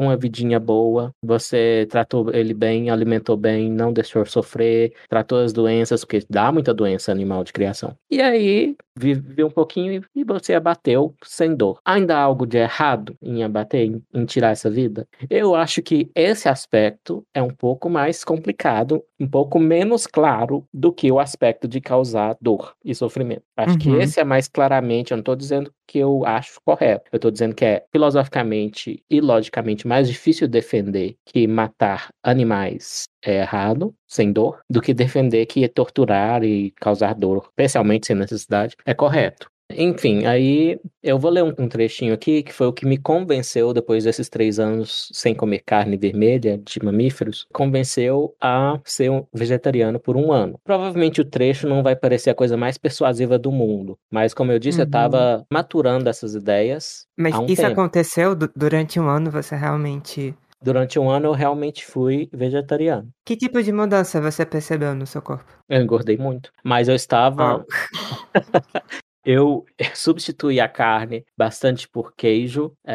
uma vidinha boa, você tratou ele bem, alimentou bem, não deixou sofrer, tratou as doenças, porque dá muita doença animal de criação. E aí, viveu um pouquinho e- você abateu sem dor. Ainda há algo de errado em abater, em, em tirar essa vida? Eu acho que esse aspecto é um pouco mais complicado, um pouco menos claro do que o aspecto de causar dor e sofrimento. Acho que Uhum. esse é mais claramente, eu não estou dizendo que eu acho correto, eu estou dizendo que é filosoficamente e logicamente mais difícil defender que matar animais é errado, sem dor, do que defender que torturar e causar dor, especialmente sem necessidade, é correto. Enfim, aí eu vou ler um, um trechinho aqui que foi o que me convenceu depois desses três anos sem comer carne vermelha de mamíferos, convenceu a ser um vegetariano por um ano. Provavelmente o trecho não vai parecer a coisa mais persuasiva do mundo, mas como eu disse, eu Uhum. estava maturando essas ideias Mas um isso tempo. aconteceu du- durante um ano, você realmente. Durante um ano eu realmente fui vegetariano. Que tipo de mudança você percebeu no seu corpo? Eu engordei muito, mas eu estava. Eu substituí a carne bastante por queijo eh,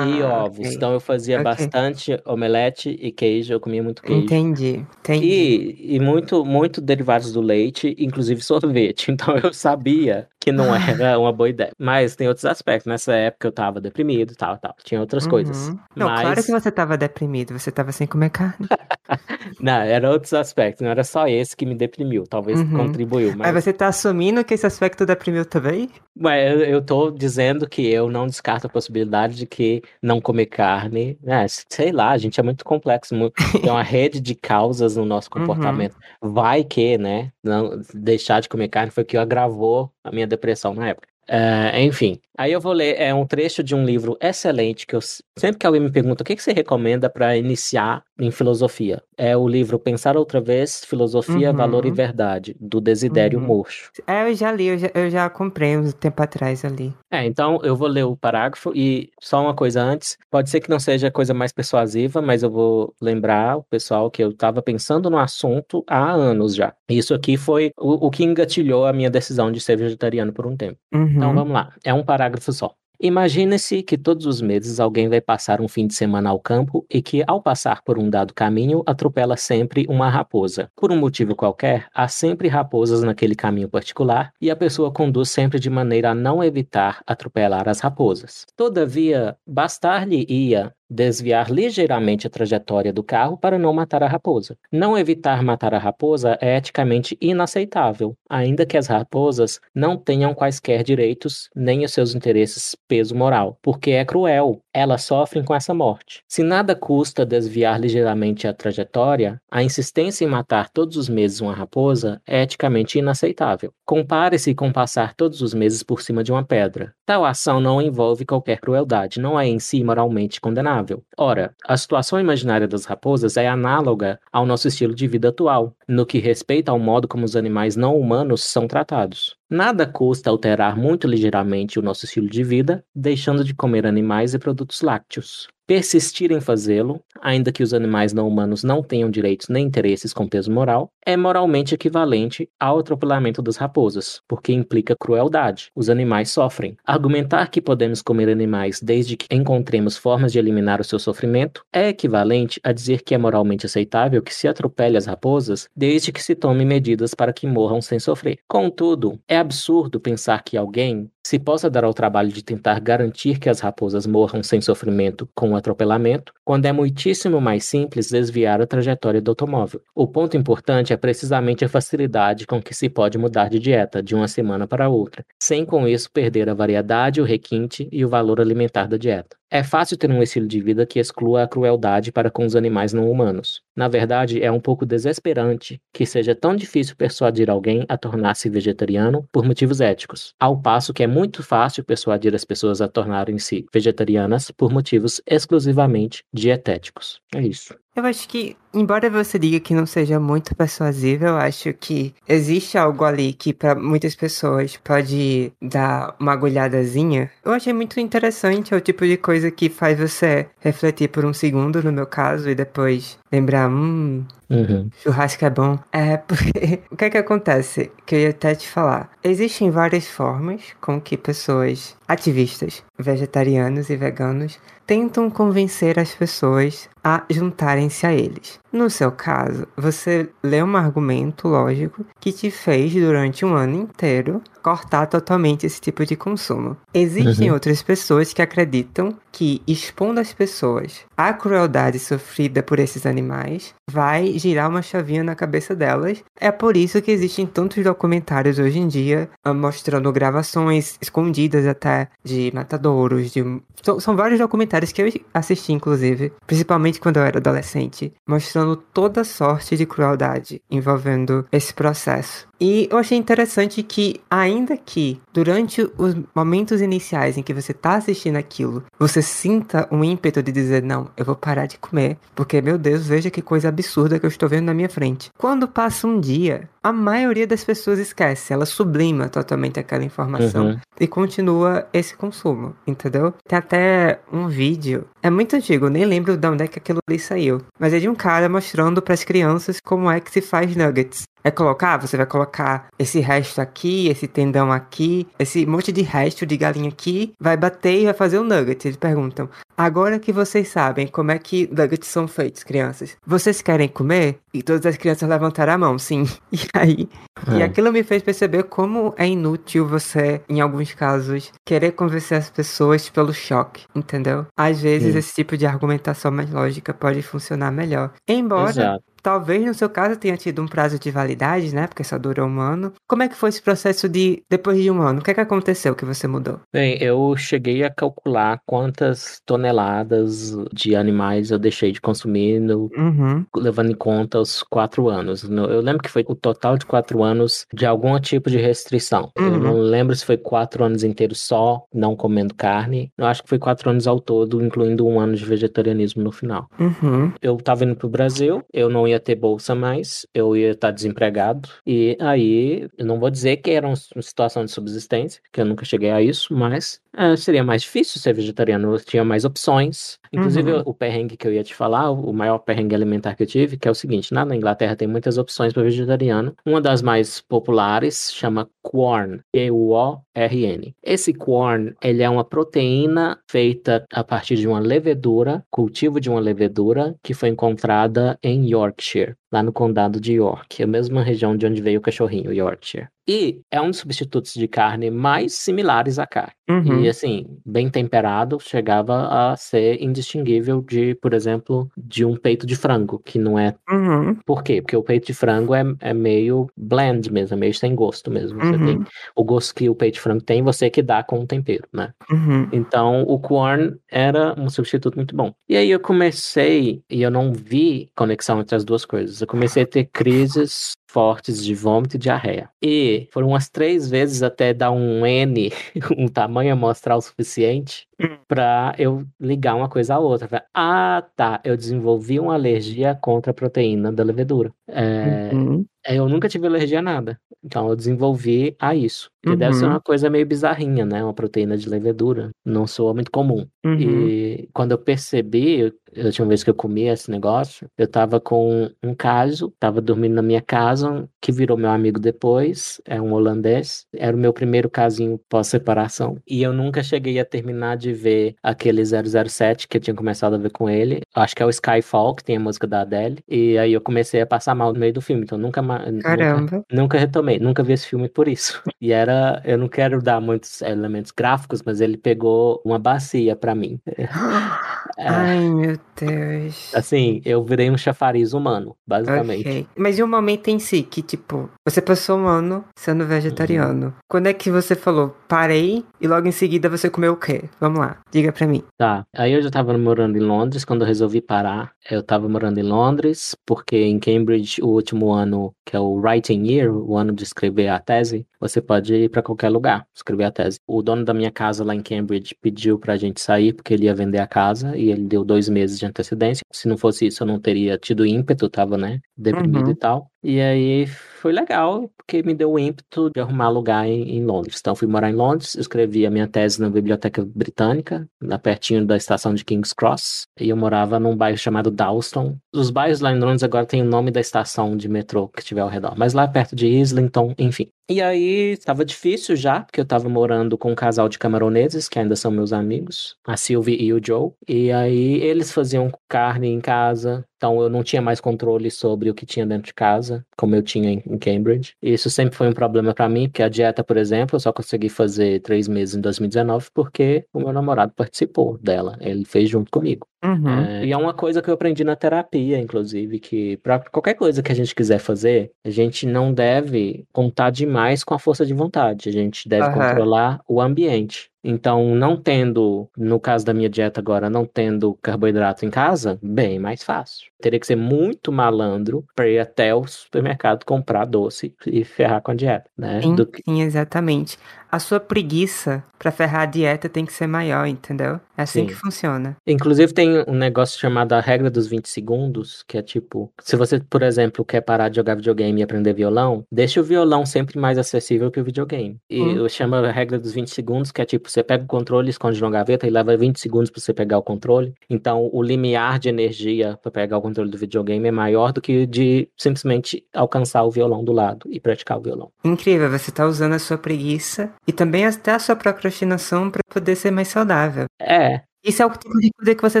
e Ah, ovos. ok. Então eu fazia Ok. bastante omelete e queijo, eu comia muito queijo. Entendi, entendi. E, e muito, muito derivados do leite, inclusive sorvete. Então eu sabia que não era uma boa ideia. Mas tem outros aspectos. Nessa época eu tava deprimido, tal, tal. Tinha outras coisas. Uhum. Não, Mas claro que você tava deprimido, você tava sem comer carne. não, eram outros aspectos. Não era só esse que me deprimiu. Talvez Uhum. contribuiu, Mas mas você tá assumindo que esse aspecto deprimiu também? Ué, eu, eu tô dizendo que eu não descarto a possibilidade de que não comer carne, né? Sei lá, a gente é muito complexo, tem uma rede de causas no nosso Uhum. comportamento. Vai que, né? Não, deixar de comer carne foi o que agravou a minha depressão na época. É, enfim, aí eu vou ler é um trecho de um livro excelente que eu sempre que alguém me pergunta o que, que você recomenda para iniciar em filosofia, é o livro Pensar Outra Vez, Filosofia, Valor e Uhum. Verdade, do Desidério Uhum. Murcho. É, eu já li, eu já, eu já comprei uns tempo atrás ali. É, então eu vou ler o parágrafo e só uma coisa antes. Pode ser que não seja a coisa mais persuasiva, mas eu vou lembrar o pessoal que eu estava pensando no assunto há anos já. Isso aqui foi o, o que engatilhou a minha decisão de ser vegetariano por um tempo. Então Uhum. vamos lá, é um parágrafo só. Imagine-se que todos os meses alguém vai passar um fim de semana ao campo e que, ao passar por um dado caminho, atropela sempre uma raposa. Por um motivo qualquer, há sempre raposas naquele caminho particular e a pessoa conduz sempre de maneira a não evitar atropelar as raposas. Todavia, bastar-lhe-ia desviar ligeiramente a trajetória do carro para não matar a raposa. Não evitar matar a raposa é eticamente inaceitável, ainda que as raposas não tenham quaisquer direitos nem os seus interesses peso moral, porque é cruel. Elas sofrem com essa morte. Se nada custa desviar ligeiramente a trajetória, a insistência em matar todos os meses uma raposa é eticamente inaceitável. Compare-se com passar todos os meses por cima de uma pedra. Tal ação não envolve qualquer crueldade, não é em si moralmente condenável. Ora, a situação imaginária das raposas é análoga ao nosso estilo de vida atual, no que respeita ao modo como os animais não humanos são tratados. Nada custa alterar muito ligeiramente o nosso estilo de vida, deixando de comer animais e produtos lácteos. Persistir em fazê-lo, ainda que os animais não humanos não tenham direitos nem interesses com peso moral, é moralmente equivalente ao atropelamento das raposas, porque implica crueldade. Os animais sofrem. Argumentar que podemos comer animais desde que encontremos formas de eliminar o seu sofrimento é equivalente a dizer que é moralmente aceitável que se atropele as raposas desde que se tome medidas para que morram sem sofrer. Contudo, é absurdo pensar que alguém se possa dar ao trabalho de tentar garantir que as raposas morram sem sofrimento com o atropelamento, quando é muitíssimo mais simples desviar a trajetória do automóvel. O ponto importante é precisamente a facilidade com que se pode mudar de dieta de uma semana para outra, sem com isso perder a variedade, o requinte e o valor alimentar da dieta. É fácil ter um estilo de vida que exclua a crueldade para com os animais não humanos. Na verdade, é um pouco desesperante que seja tão difícil persuadir alguém a tornar-se vegetariano por motivos éticos, ao passo que é muito fácil persuadir as pessoas a tornarem-se vegetarianas por motivos exclusivamente dietéticos. É isso. Eu acho que, embora você diga que não seja muito persuasível, eu acho que existe algo ali que para muitas pessoas pode dar uma agulhadazinha. Eu achei muito interessante, é o tipo de coisa que faz você refletir por um segundo, no meu caso, e depois lembrar, hum, Uhum. Churrasco é bom. É, porque o que é que acontece? Que eu ia até te falar. Existem várias formas com que pessoas ativistas, vegetarianos e veganos, tentam convencer as pessoas a juntarem-se a eles. No seu caso, você lê um argumento lógico que te fez durante um ano inteiro cortar totalmente esse tipo de consumo. Existem Uhum. outras pessoas que acreditam que expondo as pessoas à crueldade sofrida por esses animais vai girar uma chavinha na cabeça delas. É por isso que existem tantos documentários hoje em dia ah, mostrando gravações escondidas até de matadouros, de são, são vários documentários que eu assisti inclusive, principalmente quando eu era adolescente, mostrando toda sorte de crueldade envolvendo esse processo. E eu achei interessante que, ainda que durante os momentos iniciais em que você tá assistindo aquilo, você sinta um ímpeto de dizer, não, eu vou parar de comer, porque, meu Deus, veja que coisa absurda que eu estou vendo na minha frente. Quando passa um dia, a maioria das pessoas esquece, ela sublima totalmente aquela informação Uhum. e continua esse consumo, entendeu? Tem até um vídeo, é muito antigo, nem lembro de onde é que aquilo ali saiu, mas é de um cara mostrando para as crianças como é que se faz nuggets. É colocar, você vai colocar esse resto aqui, esse tendão aqui, esse monte de resto de galinha aqui, vai bater e vai fazer um nugget. Eles perguntam: agora que vocês sabem como é que nuggets são feitos, crianças, vocês querem comer? E todas as crianças levantaram a mão, sim. E aí, e É. aquilo me fez perceber como é inútil você, em alguns casos, querer convencer as pessoas pelo choque, entendeu? Às vezes Sim. esse tipo de argumentação mais lógica pode funcionar melhor. Embora Exato. Talvez no seu caso tenha tido um prazo de validade, né? Porque só durou um ano. Como é que foi esse processo de depois de um ano? O que é que aconteceu que você mudou? Bem, eu cheguei a calcular quantas toneladas de animais eu deixei de consumir no- Uhum. levando em conta os quatro anos. No- Eu lembro que foi o total de quatro anos de algum tipo de restrição. Eu Uhum. não lembro se foi quatro anos inteiros só, não comendo carne. Eu acho que foi quatro anos ao todo, incluindo um ano de vegetarianismo no final. Uhum. Eu tava indo pro Brasil, eu não ia ter bolsa mais, eu ia estar desempregado. E aí, eu não vou dizer que era uma situação de subsistência, que eu nunca cheguei a isso, mas é, seria mais difícil ser vegetariano, eu tinha mais opções. Inclusive, Uhum. o perrengue que eu ia te falar, o maior perrengue alimentar que eu tive, que é o seguinte: na Inglaterra tem muitas opções para vegetariano. Uma das mais populares chama Quorn, Q-U-O-R-N. Esse Quorn, ele é uma proteína feita a partir de uma levedura, cultivo de uma levedura, que foi encontrada em Yorkshire. Lá no condado de York, a mesma região de onde veio o cachorrinho, Yorkshire. E é um dos substitutos de carne mais similares à carne. Uhum. E assim, bem temperado, chegava a ser indistinguível de, por exemplo, de um peito de frango, que não é. Uhum. Por quê? Porque o peito de frango é, é meio bland mesmo, é meio sem gosto mesmo. Você Uhum. tem o gosto que o peito de frango tem, você que dá com o tempero, né? Uhum. Então, o corn era um substituto muito bom. E aí eu comecei, e eu não vi conexão entre as duas coisas. Eu comecei a ter crises fortes de vômito e diarreia. E foram umas três vezes até dar um N, um tamanho amostral suficiente, Hum. pra eu ligar uma coisa à outra. Falei, Ah, tá, eu desenvolvi uma alergia contra a proteína da levedura. É, Uhum. eu nunca tive alergia a nada. Então eu desenvolvi a isso. Que deve ser Uhum. uma coisa meio bizarrinha, né? Uma proteína de levedura. Não soa muito comum. Uhum. E quando eu percebi, eu, a última vez que eu comi esse negócio, eu tava com um caso, tava dormindo na minha casa, razón que virou meu amigo depois, é um holandês. Era o meu primeiro casinho pós-separação. E eu nunca cheguei a terminar de ver aquele 007 que eu tinha começado a ver com ele. Acho que é o Skyfall, que tem a música da Adele. E aí eu comecei a passar mal no meio do filme, então nunca mais. Nunca, Caramba. nunca retomei, nunca vi esse filme por isso. E era, eu não quero dar muitos elementos gráficos, mas ele pegou uma bacia pra mim. É, Ai, meu Deus. assim, eu virei um chafariz humano, basicamente. Ok. Mas e o momento em si, que tipo, você passou um ano sendo vegetariano. Quando é que você falou, parei, e logo em seguida você comeu o quê? Vamos lá, diga pra mim. Tá, aí eu já tava morando em Londres, quando eu resolvi parar, eu tava morando em Londres, porque em Cambridge, o último ano, que é o Writing Year, o ano de escrever a tese, você pode ir pra qualquer lugar escrever a tese. O dono da minha casa lá em Cambridge pediu pra gente sair, porque ele ia vender a casa, e ele deu dois meses de antecedência. Se não fosse isso, eu não teria tido ímpeto, tava, né, deprimido Uhum. e tal. E aí foi legal, porque me deu o ímpeto de arrumar lugar em, em Londres. Então fui morar em Londres, escrevi a minha tese na Biblioteca Britânica, lá pertinho da estação de King's Cross, e eu morava num bairro chamado Dalston. Os bairros lá em Londres agora têm o nome da estação de metrô que tiver ao redor, mas lá perto de Islington, enfim. E aí estava difícil já, porque eu estava morando com um casal de camaroneses, que ainda são meus amigos, a Sylvie e o Joe. E aí eles faziam carne em casa, então eu não tinha mais controle sobre o que tinha dentro de casa, como eu tinha em, Cambridge. E isso sempre foi um problema para mim, porque a dieta, por exemplo, eu só consegui fazer três meses em 2019 porque o meu namorado participou dela. Ele fez junto comigo. Uhum. É, e é uma coisa que eu aprendi na terapia, inclusive, que para qualquer coisa que a gente quiser fazer, a gente não deve contar demais com a força de vontade. A gente deve Aham. controlar o ambiente. Então, não tendo, no caso da minha dieta agora, não tendo carboidrato em casa, bem mais fácil. Teria que ser muito malandro para ir até o supermercado comprar doce e ferrar com a dieta, né? Sim, que- sim, exatamente. A sua preguiça pra ferrar a dieta tem que ser maior, entendeu? É assim Sim. que funciona. Inclusive tem um negócio chamado a regra dos 20 segundos, que é tipo, se você, por exemplo, quer parar de jogar videogame e aprender violão, deixa o violão sempre mais acessível que o videogame. E Hum. eu chamo a regra dos 20 segundos, que é tipo, você pega o controle, esconde na gaveta e leva 20 segundos pra você pegar o controle. Então, o limiar de energia pra pegar o controle do videogame é maior do que de simplesmente alcançar o violão do lado e praticar o violão. Incrível, você tá usando a sua preguiça e também até a sua procrastinação pra poder ser mais saudável. É, Isso é o tipo de coisa que você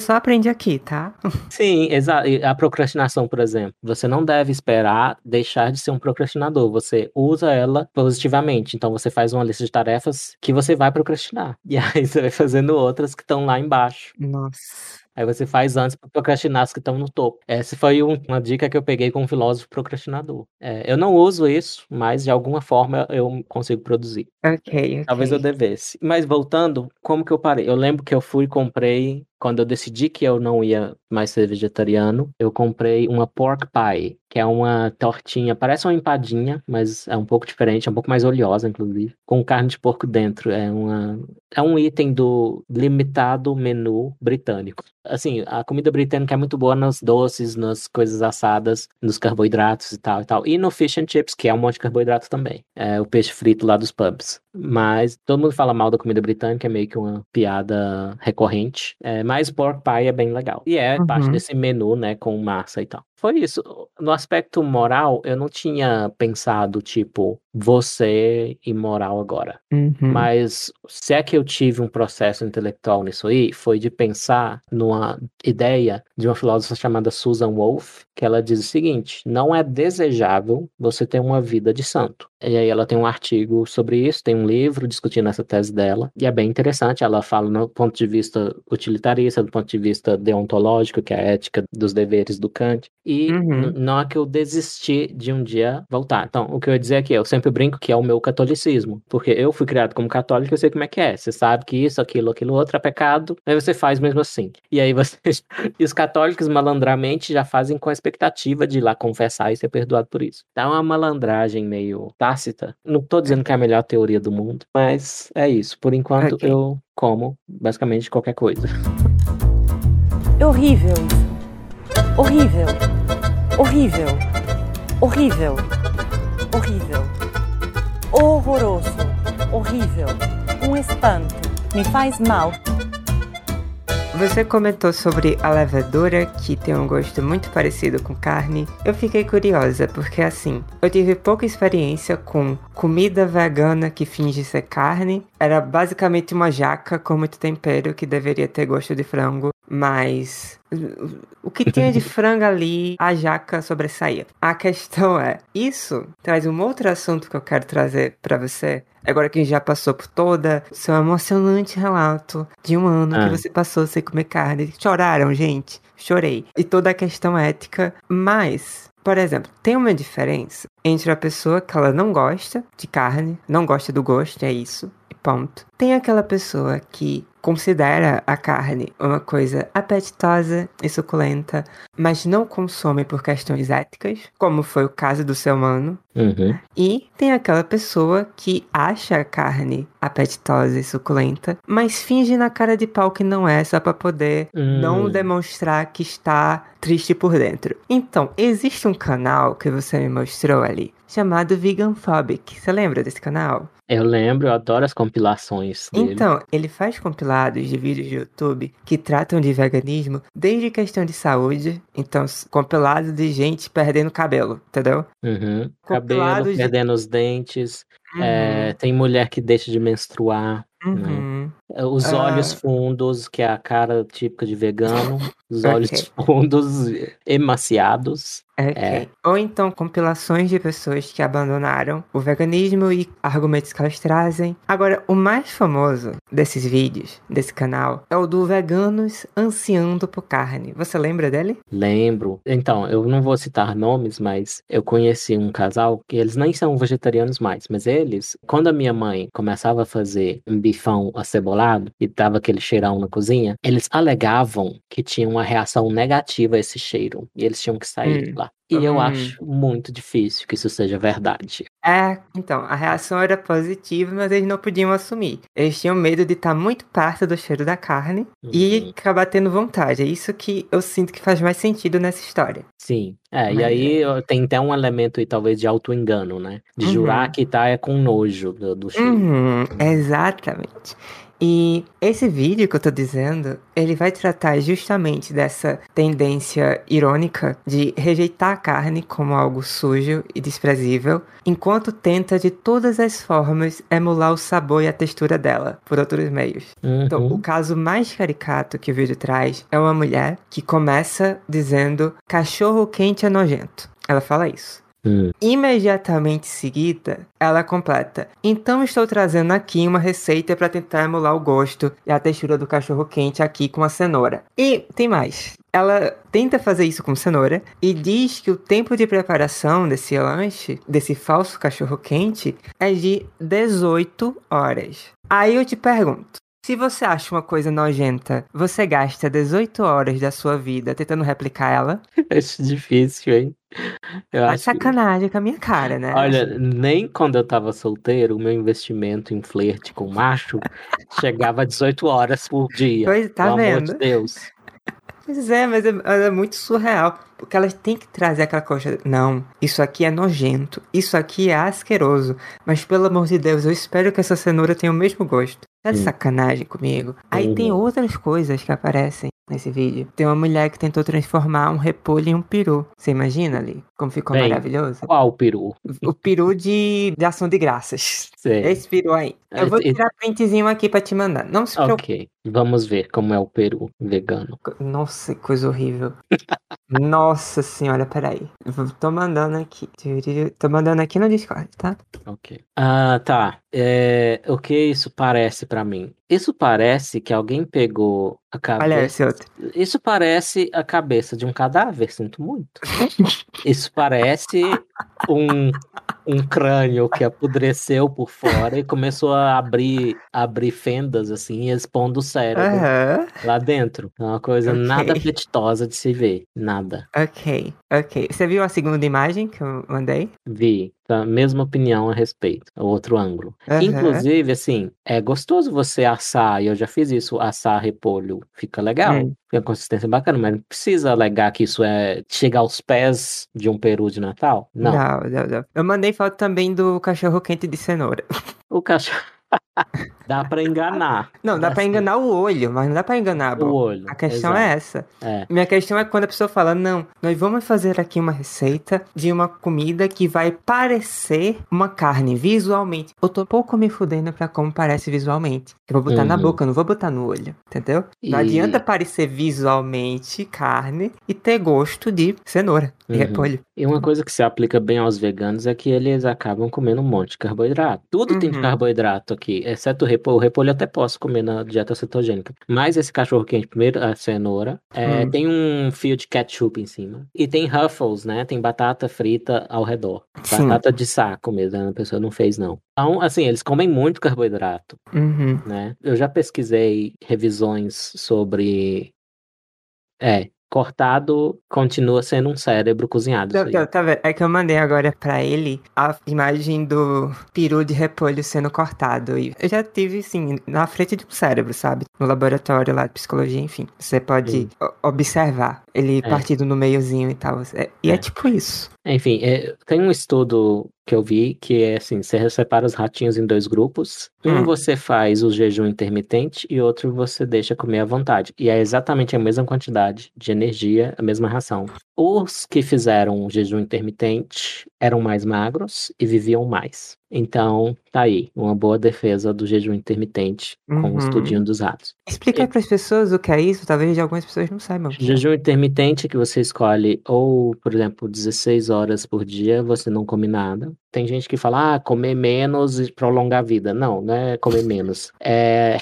só aprende aqui, tá? Sim, exato. A procrastinação, por exemplo, você não deve esperar deixar de ser um procrastinador. Você usa ela positivamente. Então você faz uma lista de tarefas que você vai procrastinar. E aí você vai fazendo outras que estão lá embaixo. Nossa. Aí você faz antes para procrastinar as que estão no topo. Essa foi um- uma dica que eu peguei com um filósofo procrastinador. É, eu não uso isso, mas de alguma forma eu consigo produzir. Ok, Talvez eu devesse. Mas voltando, como que eu parei? Eu lembro que eu fui e comprei, quando eu decidi que eu não ia mais ser vegetariano, eu comprei uma pork pie, que é uma tortinha, parece uma empadinha, mas é um pouco diferente, é um pouco mais oleosa, inclusive, com carne de porco dentro. É uma é um item do limitado menu britânico. Assim, a comida britânica é muito boa nos doces, nas coisas assadas, nos carboidratos e tal e tal. E no fish and chips, que é um monte de carboidrato também. É o peixe frito lá dos pubs. Mas todo mundo fala mal da comida britânica, é meio que uma piada recorrente. É, mas pork pie é bem legal. E é parte Uhum. desse menu, né, com massa e tal. Foi isso. No aspecto moral, eu não tinha pensado, tipo, você imoral agora. Uhum. Mas se é que eu tive um processo intelectual nisso aí, foi de pensar numa ideia de uma filósofa chamada Susan Wolff, que ela diz o seguinte: não é desejável você ter uma vida de santo. E aí ela tem um artigo sobre isso, tem um livro discutindo essa tese dela, e é bem interessante. Ela fala no ponto de vista utilitarista, do ponto de vista deontológico, que é a ética dos deveres do Kant, e Uhum. não é que eu desisti de um dia voltar. Então, o que eu ia dizer aqui, eu sempre brinco que é o meu catolicismo, porque eu fui criado como católico, eu sei como é que é. Você sabe que isso, aquilo, aquilo outro é pecado, mas você faz mesmo assim. E aí você. e os católicos malandramente já fazem com a expectativa de ir lá confessar e ser perdoado por isso. Tá uma malandragem meio tácita. Não tô dizendo que é a melhor teoria do mundo, mas é isso. Por enquanto Ok. eu como basicamente qualquer coisa. É horrível isso. Horrível. Horrível. Horrível. Horrível. Horroroso. Horrível. Um espanto. Me faz mal. Você comentou sobre a levedura que tem um gosto muito parecido com carne. Eu fiquei curiosa porque assim, eu tive pouca experiência com comida vegana que finge ser carne. Era basicamente uma jaca com muito tempero que deveria ter gosto de frango, mas o que tinha de frango ali, a jaca sobressaía. A questão é, isso traz um outro assunto que eu quero trazer pra você. Agora que a gente já passou por toda o seu emocionante relato de um ano Ah. que você passou sem comer carne. Choraram, gente? Chorei. E toda a questão ética. Mas, por exemplo, tem uma diferença entre a pessoa que ela não gosta de carne, não gosta do gosto, é isso, e ponto. Tem aquela pessoa que considera a carne uma coisa apetitosa e suculenta, mas não consome por questões éticas, como foi o caso do ser humano. Uhum. E tem aquela pessoa que acha a carne apetitosa e suculenta, mas finge na cara de pau que não é, só pra poder Hum. não demonstrar que está triste por dentro. Então, existe um canal que você me mostrou ali, chamado Veganphobic. Você lembra desse canal? Eu lembro, eu adoro as compilações dele. Então, ele faz compilados de vídeos de YouTube que tratam de veganismo desde questão de saúde, então compilado de gente perdendo cabelo, entendeu? Uhum. Compilado Cabelo, de- perdendo os dentes. é, tem mulher que deixa de menstruar. Uhum. É, Os Ah. olhos fundos, que é a cara típica de vegano. Os olhos fundos emaciados. Ok. É. Ou então compilações de pessoas que abandonaram o veganismo e argumentos que elas trazem. Agora, o mais famoso desses vídeos, desse canal, é o do Veganos Ansiando por Carne. Você lembra dele? Lembro. Então, eu não vou citar nomes, mas eu conheci um casal que eles nem são vegetarianos mais, mas eles, quando a minha mãe começava a fazer um bifão acebolado e tava aquele cheirão na cozinha, eles alegavam que tinha uma reação negativa a esse cheiro e eles tinham que sair Hum. lá. E eu Hum. acho muito difícil que isso seja verdade. É, então, a reação era positiva, mas eles não podiam assumir. Eles tinham medo de estar muito perto do cheiro da carne e Uhum. acabar tendo vontade. É isso que eu sinto que faz mais sentido nessa história. Sim, é, e Mas aí ó, tem até um elemento aí, talvez, de auto-engano, né? De Uhum. jurar que tá é com nojo do, do cheiro. Uhum, exatamente. E esse vídeo que eu tô dizendo, ele vai tratar justamente dessa tendência irônica de rejeitar a carne como algo sujo e desprezível, enquanto tenta de todas as formas emular o sabor e a textura dela por outros meios. Então, Uhum. o caso mais caricato que o vídeo traz é uma mulher que começa dizendo cachorro quente é nojento. Ela fala isso. Imediatamente seguida, ela completa. Então estou trazendo aqui uma receita para tentar emular o gosto e a textura do cachorro quente aqui com a cenoura. E tem mais. Ela tenta fazer isso com cenoura e diz que o tempo de preparação desse lanche, desse falso cachorro quente, é de 18 horas. Aí eu te pergunto, se você acha uma coisa nojenta, você gasta 18 horas da sua vida tentando replicar ela? Acho difícil, hein? Eu Tá acho que- sacanagem com a minha cara, né? Olha, nem quando eu tava solteiro, o meu investimento em flerte com macho chegava a 18 horas por dia. Pois, tá pelo amor de vendo? Deus. Pois é, mas é, é muito surreal. Porque elas têm que trazer aquela coisa. Não, isso aqui é nojento. Isso aqui é asqueroso. Mas pelo amor de Deus, eu espero que essa cenoura tenha o mesmo gosto. Tá de Hum. sacanagem comigo. Aí tem Uhum. outras coisas que aparecem. nesse vídeo. Tem uma mulher que tentou transformar um repolho em um peru. Você imagina ali? Como ficou Bem, maravilhoso? Qual o peru? O peru de, de ação de graças. Sei. Esse peru aí. Eu vou tirar printzinho aqui pra te mandar. Não se preocupe. Ok, vamos ver como é o peru vegano. Nossa, que coisa horrível. Nossa senhora, peraí. Tô mandando aqui. Tô mandando aqui no Discord, tá? Ok. Ah, tá. É, o que isso parece pra mim? Isso parece que alguém pegou a Olha esse cabeça. outro. Isso parece a cabeça de um cadáver, sinto muito. Isso parece um, um crânio que apodreceu por fora e começou a abrir, abrir fendas assim, expondo o cérebro Aham. lá dentro. É uma coisa Ok. nada apetitosa de se ver. Nada. Ok, ok. Você viu a segunda imagem que eu mandei? Vi. A mesma opinião a respeito. Outro ângulo. Aham. Inclusive, assim, é gostoso você assar, e eu já fiz isso, assar repolho. Fica legal. Hum. Fica consistência bacana, mas não precisa alegar que isso é chegar aos pés de um peru de Natal. Não. Não, não, não. Eu mandei foto também do cachorro quente de cenoura. O cachorro. Dá pra enganar. Não, dá pra Assim, enganar o olho, mas não dá pra enganar a o boca. olho. A questão exato. é essa. É. Minha questão é quando a pessoa fala, não, nós vamos fazer aqui uma receita de uma comida que vai parecer uma carne visualmente. Eu tô pouco me fudendo pra como parece visualmente. Eu vou botar na Uhum. boca, eu não vou botar no olho, entendeu? Não E- adianta parecer visualmente carne e ter gosto de cenoura, Uhum. repolho. E uma coisa que se aplica bem aos veganos é que eles acabam comendo um monte de carboidrato. Tudo tem de Uhum. carboidrato aqui, exceto o repolho. O repolho eu até posso comer na dieta cetogênica. Mas esse cachorro quente, primeiro, a cenoura, é, Hum. tem um fio de ketchup em cima. E tem ruffles, né? Tem batata frita ao redor. Sim. Batata de saco mesmo, né? a pessoa não fez, não. Então, assim, eles comem muito carboidrato, Uhum. né? Eu já pesquisei revisões sobre... É, cortado continua sendo um cérebro cozinhado. Tá, vendo? É que eu mandei agora pra ele a imagem do peru de repolho sendo cortado. E eu já tive, assim, na frente de um cérebro, sabe? No laboratório lá de psicologia, enfim. Você pode observar ele É. partido no meiozinho e tal. É- e é. É. tipo isso. Enfim, é, tem um estudo que eu vi que é assim, você separa os ratinhos em dois grupos. Um Hum. você faz o jejum intermitente e outro você deixa comer à vontade. E é exatamente a mesma quantidade de energia, a mesma ração. Os que fizeram o jejum intermitente eram mais magros e viviam mais. Então, tá aí, uma boa defesa do jejum intermitente com Uhum. o estudinho dos ratos. Explica aí pras pessoas o que é isso. Talvez algumas pessoas não saibam. Jejum intermitente que você escolhe ou, por exemplo, 16 horas por dia, você não come nada. Tem gente que fala, ah, comer menos e prolongar a vida. Não, não é comer menos. É,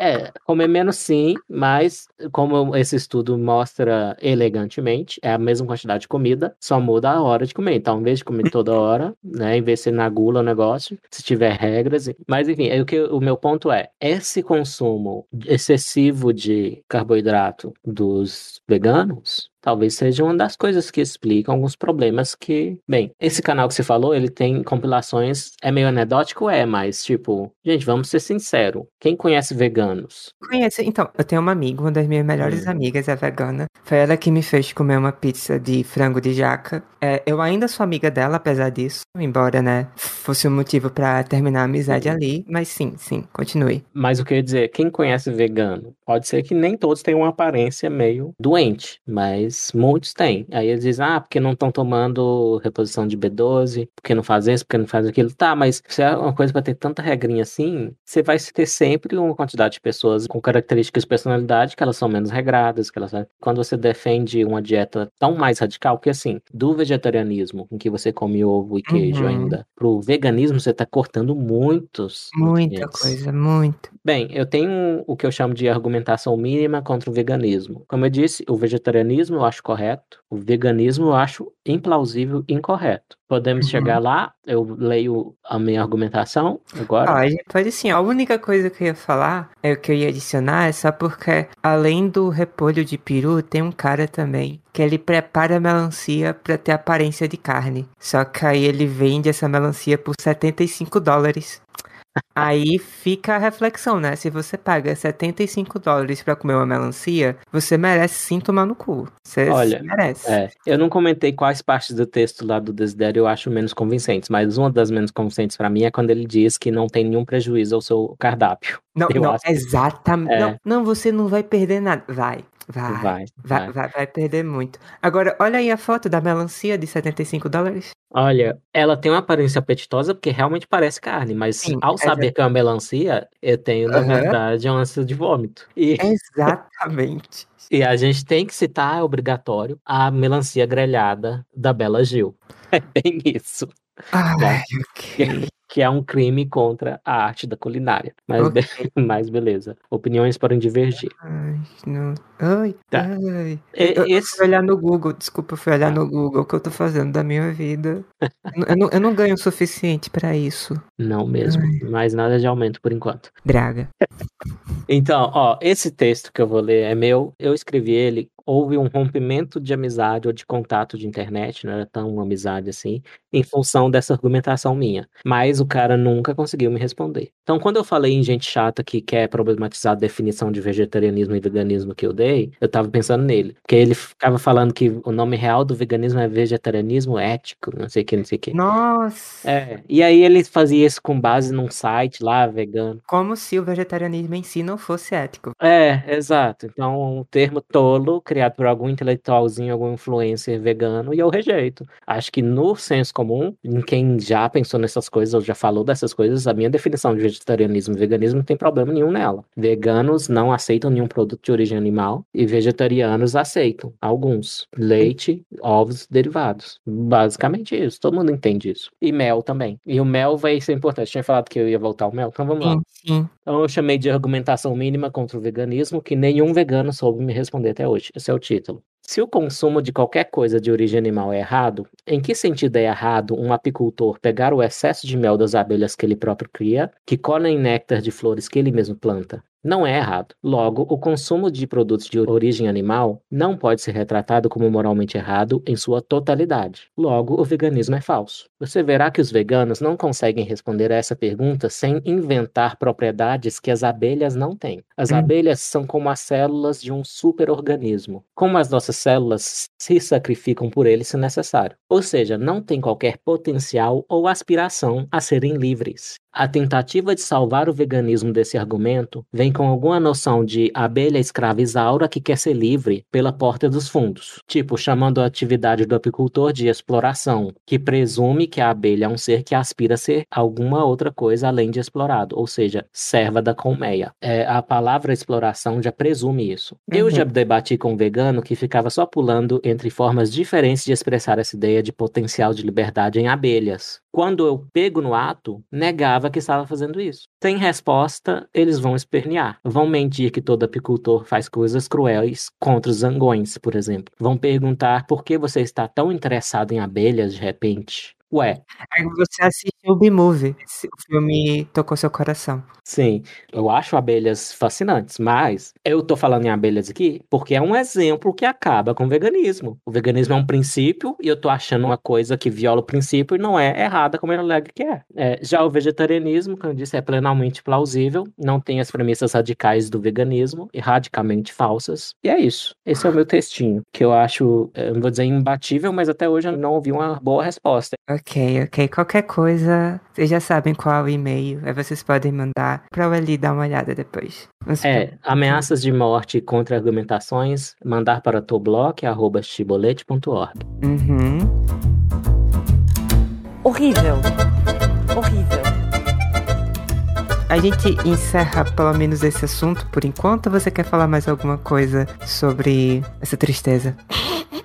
é comer menos sim, mas como esse estudo mostra elegantemente, é a mesma quantidade de comida, só muda a hora de comer. Então, em vez de comer toda hora, né, em vez de ser na gula o negócio, se tiver regras. Mas, enfim, é o, que, o meu ponto é, esse consumo excessivo de carboidrato dos veganos talvez seja uma das coisas que explicam alguns problemas que, bem, esse canal que você falou, ele tem compilações, é meio anedótico, é, mas tipo, gente, vamos ser sinceros, quem conhece veganos? Conhece? Então, eu tenho uma amiga, uma das minhas melhores Hum. amigas é vegana. Foi ela que me fez comer uma pizza de frango de jaca. É, eu ainda sou amiga dela, apesar disso. Embora, né, fosse um motivo pra terminar a amizade ali. Mas sim, sim, continue. Mas o que eu ia dizer, quem conhece vegano, pode ser que nem todos tenham uma aparência meio doente, mas muitos têm. Aí eles dizem, ah, porque não estão tomando reposição de B12, porque não faz isso, porque não faz aquilo. Tá, mas se é uma coisa pra ter tanta regrinha assim, você vai ter sempre uma quantidade de pessoas com características de personalidade que elas são menos regradas, que elas quando você defende uma dieta tão mais radical, porque assim, do vegetarianismo, em que você come ovo e queijo Uhum. ainda, pro veganismo você tá cortando muitos Muita nutrientes. coisa, muito. Bem, eu tenho o que eu chamo de argumentação mínima contra o veganismo. Como eu disse, o vegetarianismo acho correto, o veganismo eu acho implausível e incorreto. Podemos Uhum. chegar lá, eu leio a minha argumentação agora. Pode, pode sim. A única coisa que eu ia falar, é o que eu ia adicionar, é só porque, além do repolho de peru, tem um cara também que ele prepara a melancia pra ter aparência de carne. Só que aí ele vende essa melancia por 75 dólares. Aí fica a reflexão, né? Se você paga 75 dólares pra comer uma melancia, você merece sim tomar no cu. Você Olha, merece. É, eu não comentei quais partes do texto lá do Desidério eu acho menos convincentes, mas uma das menos convincentes pra mim é quando ele diz que não tem nenhum prejuízo ao seu cardápio. Não, eu não, acho exatamente. É. Não, não, você não vai perder nada. Vai, vai. Vai, Vai, vai. vai, perder muito. Agora, olha aí a foto da melancia de 75 dólares. Olha, ela tem uma aparência apetitosa porque realmente parece carne, mas Sim, ao saber que é uma melancia, eu tenho, na Aham. verdade, uma ânsia de vômito. E, Exatamente. e a gente tem que citar, é obrigatório, a melancia grelhada da Bela Gil. É bem isso. Ai, ok. Que é um crime contra a arte da culinária. Mas, be- Ok. mas beleza. Opiniões podem divergir. Ai, não. Ai, Tá. ai. E- Eu, eu esse- fui olhar no Google, desculpa, eu fui olhar Tá. no Google o que eu tô fazendo da minha vida. eu, não, eu não ganho o suficiente pra isso. Não mesmo. Mais nada de aumento por enquanto. Draga. Então, ó, esse texto que eu vou ler é meu. Eu escrevi ele. Houve um rompimento de amizade ou de contato de internet, não era tão uma amizade assim, em função dessa argumentação minha. Mas o cara nunca conseguiu me responder. Então, quando eu falei em gente chata que quer problematizar a definição de vegetarianismo e veganismo que eu dei, eu tava pensando nele. Porque ele ficava falando que o nome real do veganismo é vegetarianismo ético, não sei o que, não sei o que. Nossa! É, e aí ele fazia isso com base num site lá, vegano. Como se o vegetarianismo em si não fosse ético. É, exato. Então, um termo tolo, criado por algum intelectualzinho, algum influencer vegano, e eu rejeito. Acho que no senso comum, em quem já pensou nessas coisas, ou já falou dessas coisas, a minha definição de vegetarianismo e veganismo não tem problema nenhum nela. Veganos não aceitam nenhum produto de origem animal, e vegetarianos aceitam alguns. Leite, ovos, derivados. Basicamente isso. Todo mundo entende isso. E mel também. E o mel vai ser importante. Tinha falado que eu ia voltar ao mel, então vamos lá. Sim, sim. Então eu chamei de argumentação mínima contra o veganismo, que nenhum vegano soube me responder até hoje. Esse é o título. Se o consumo de qualquer coisa de origem animal é errado, em que sentido é errado um apicultor pegar o excesso de mel das abelhas que ele próprio cria, que colhem néctar de flores que ele mesmo planta? Não é errado. Logo, o consumo de produtos de origem animal não pode ser retratado como moralmente errado em sua totalidade. Logo, o veganismo é falso. Você verá que os veganos não conseguem responder a essa pergunta sem inventar propriedades que as abelhas não têm. As Hum. abelhas são como as células de um superorganismo. Como as nossas células se sacrificam por ele se necessário. Ou seja, não tem qualquer potencial ou aspiração a serem livres. A tentativa de salvar o veganismo desse argumento vem com alguma noção de abelha escrava Isaura que quer ser livre pela porta dos fundos, tipo chamando a atividade do apicultor de exploração, que presume que a abelha é um ser que aspira a ser alguma outra coisa além de explorado, ou seja, serva da colmeia. É, a palavra exploração já presume isso. Eu Uhum. já debati com um vegano que ficava só pulando entre formas diferentes de expressar essa ideia de potencial de liberdade em abelhas. Quando eu pego no ato, negava que estava fazendo isso. Sem resposta, eles vão espernear. Vão mentir que todo apicultor faz coisas cruéis contra os zangões, por exemplo. Vão perguntar por que você está tão interessado em abelhas de repente. Ué, Aí você assistiu o B-Movie. O filme tocou seu coração. Sim, eu acho abelhas fascinantes, mas eu tô falando em abelhas aqui porque é um exemplo que acaba com o veganismo. O veganismo é um princípio e eu tô achando uma coisa que viola o princípio e não é errada como ele alega que é. É, já o vegetarianismo, como eu disse, é plenamente plausível, não tem as premissas radicais do veganismo e radicalmente falsas. E é isso. Esse é o meu textinho, que eu acho, eu não vou dizer imbatível, mas até hoje eu não ouvi uma boa resposta. Ok, ok. Qualquer coisa, vocês já sabem qual é o e-mail. Aí vocês podem mandar pra eu ali dar uma olhada depois. É, ameaças de morte contra argumentações, mandar para toblock.chibolete.org. Uhum. Horrível. Horrível. A gente encerra pelo menos esse assunto por enquanto você quer falar mais alguma coisa sobre essa tristeza?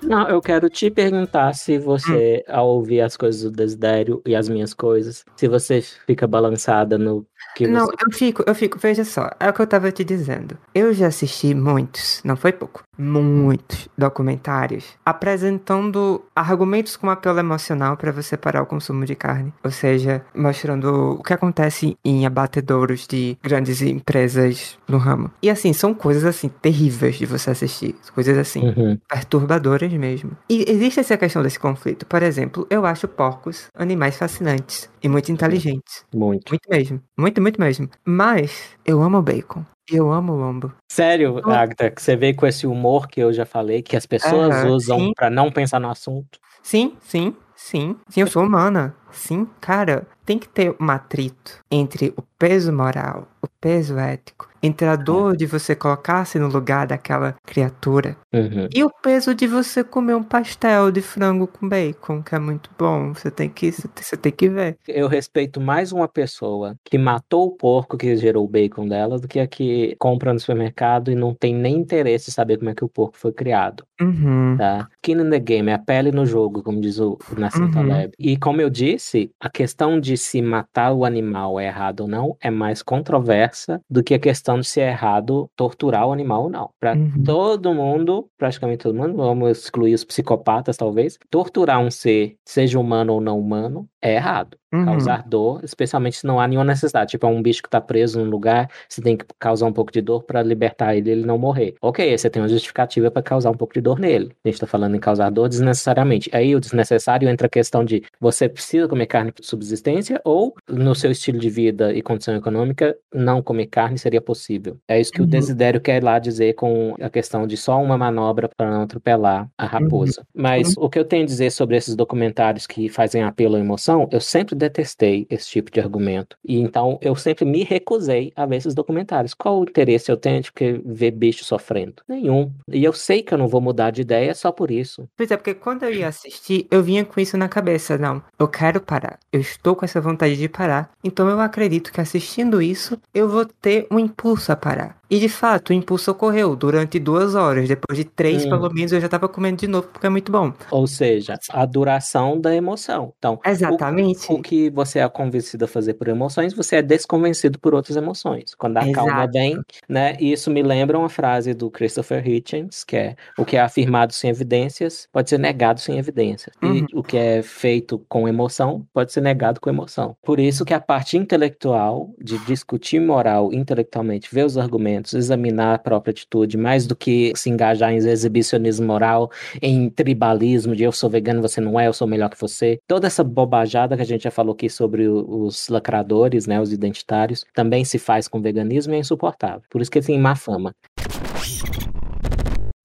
Não, eu quero te perguntar se você, ao ouvir as coisas do Desidério e as minhas coisas, se você fica balançada no Não, você... eu fico, eu fico, veja só, é o que eu tava te dizendo. Eu já assisti muitos, não foi pouco, muitos documentários apresentando argumentos com apelo emocional para você parar o consumo de carne. Ou seja, mostrando o que acontece em abatedouros de grandes empresas no ramo. E assim, são coisas assim terríveis de você assistir. Coisas assim, Uhum. perturbadoras mesmo. E existe essa questão desse conflito. Por exemplo, eu acho porcos animais fascinantes e muito inteligentes. Muito. Muito mesmo. Muito, muito mesmo. Mas eu amo bacon. Eu amo lombo. Sério, Oh. Agatha, que você veio com esse humor que eu já falei, que as pessoas Aham, usam pra não pensar no assunto. Sim, sim, sim. Sim, eu sou humana. Sim, cara, tem que ter um atrito entre o peso moral, o peso ético, entre a dor de você colocar-se no lugar daquela criatura Uhum. e o peso de você comer um pastel de frango com bacon, que é muito bom. Você tem que, você tem- que ver. Eu respeito mais uma pessoa que matou o porco que gerou o bacon dela do que a que compra no supermercado e não tem nem interesse em saber como é que o porco foi criado, Uhum. tá? Skin in the game, é a pele no jogo, como diz o o Nassim Uhum. Taleb. E como eu disse, a questão de se matar o animal é errado ou não é mais controversa do que a questão de se é errado torturar o animal ou não. Para Uhum. todo mundo, praticamente todo mundo, vamos excluir os psicopatas talvez, torturar um ser, seja humano ou não humano, é errado. Uhum. Causar dor, especialmente se não há nenhuma necessidade. Tipo, é um bicho que tá preso num lugar, você tem que causar um pouco de dor para libertar ele e ele não morrer. Ok, você tem uma justificativa para causar um pouco de dor nele. A gente tá falando em causar dor desnecessariamente. Aí o desnecessário entra a questão de você precisa comer carne por subsistência ou no seu estilo de vida e condição econômica, não comer carne seria possível. É isso que o Uhum. Desidério quer lá dizer com a questão de só uma manobra para não atropelar a raposa. Mas o que eu tenho a dizer sobre esses documentários que fazem apelo à emoção, eu sempre detestei esse tipo de argumento. E então eu sempre me recusei a ver esses documentários. Qual o interesse eu tenho de ver bicho sofrendo? Nenhum. E eu sei que eu não vou mudar de ideia só por isso. Pois é, porque quando eu ia assistir, eu vinha com isso na cabeça. Não, eu quero parar. Eu estou com essa vontade de parar. Então eu acredito que assistindo isso, eu vou ter um impulso a parar. E de fato, o impulso ocorreu durante duas horas. Depois de três, Hum. pelo menos, eu já tava comendo de novo, porque é muito bom. Ou seja, a duração da emoção. Então, o- Exatamente. O que você é convencido a fazer por emoções, você é desconvencido por outras emoções. Quando a calma Exato. vem, né? E isso me lembra uma frase do Christopher Hitchens, que é o que é afirmado sem evidências pode ser negado sem evidências. Uhum. E o que é feito com emoção pode ser negado com emoção. Por isso que a parte intelectual, de discutir moral intelectualmente, ver os argumentos, examinar a própria atitude, mais do que se engajar em exibicionismo moral, em tribalismo de eu sou vegano, você não é, eu sou melhor que você. Toda essa bobajada que a gente já falou aqui sobre os lacradores, né, os identitários, também se faz com veganismo e é insuportável. Por isso que tem má fama.